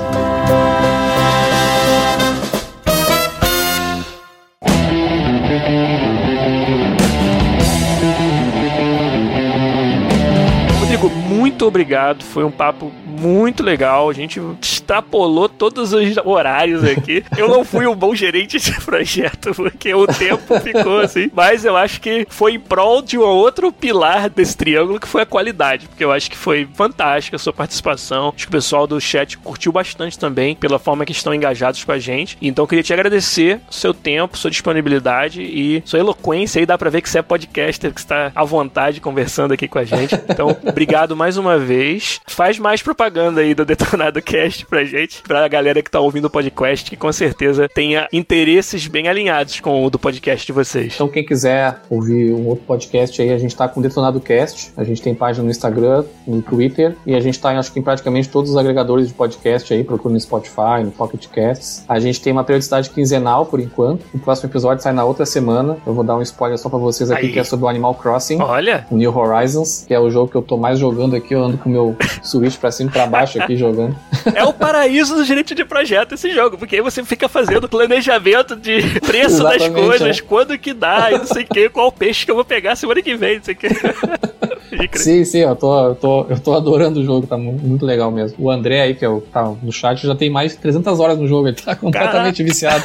Muito obrigado. Foi um papo muito legal. A gente extrapolou todos os horários aqui. Eu não fui um bom gerente de projeto, porque o tempo ficou assim. Mas eu acho que foi em prol de um outro pilar desse triângulo, que foi a qualidade. Porque eu acho que foi fantástica a sua participação. Acho que o pessoal do chat curtiu bastante também, pela forma que estão engajados com a gente. Então eu queria te agradecer seu tempo, sua disponibilidade e sua eloquência. Aí dá pra ver que você é podcaster, que está à vontade conversando aqui com a gente. Então, obrigado mais uma vez. Faz mais propaganda aí do Detonado Cast pra gente, pra galera que tá ouvindo o podcast, que com certeza tenha interesses bem alinhados com o do podcast de vocês. Então, quem quiser ouvir um outro podcast aí, a gente tá com o Detonado Cast, a gente tem página no Instagram, no Twitter, e a gente tá, acho que em praticamente todos os agregadores de podcast aí, procura no Spotify, no Pocket Casts. A gente tem uma periodicidade quinzenal, por enquanto. O próximo episódio sai na outra semana. Eu vou dar um spoiler só pra vocês aqui, aí. que é sobre o Animal Crossing. Olha! O New Horizons, que é o jogo que eu tô mais jogando aqui. Eu ando com o meu Switch pra cima pra baixo aqui jogando. É o paraíso do gerente de projeto esse jogo, porque aí você fica fazendo planejamento de preço das coisas, é. quando que dá, e não sei o que, qual peixe que eu vou pegar semana que vem, não sei o que. sim, sim, eu tô, eu, tô, eu tô adorando o jogo, tá muito legal mesmo. O André aí, que é o, tá no chat, já tem mais de 300 horas no jogo, ele tá completamente Caraca. viciado.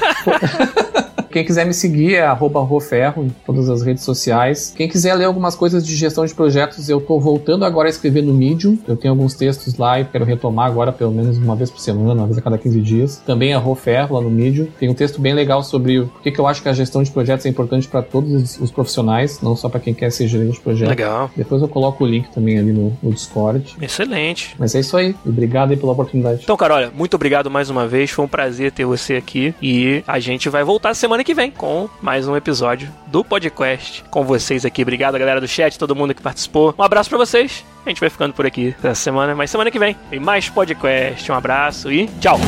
Quem quiser me seguir é @roferro em todas as redes sociais. Quem quiser ler algumas coisas de gestão de projetos, eu tô voltando agora a escrever no Medium. Eu tenho alguns textos lá e quero retomar agora pelo menos uma vez por semana, uma vez a cada 15 dias. Também a Roferro lá no Medium. Tem um texto bem legal sobre o que, que eu acho que a gestão de projetos é importante para todos os, profissionais, não só para quem quer ser gerente de projeto. Legal. Depois eu coloco o link também ali no, no Discord. Excelente. Mas é isso aí. Obrigado aí pela oportunidade. Então, cara, olha, muito obrigado mais uma vez. Foi um prazer ter você aqui. E a gente vai voltar semana que vem com mais um episódio do podcast com vocês aqui. Obrigado, galera do chat, todo mundo que participou. Um abraço para vocês. A gente vai ficando por aqui essa semana, mas semana que vem tem mais podcast. Um abraço e tchau!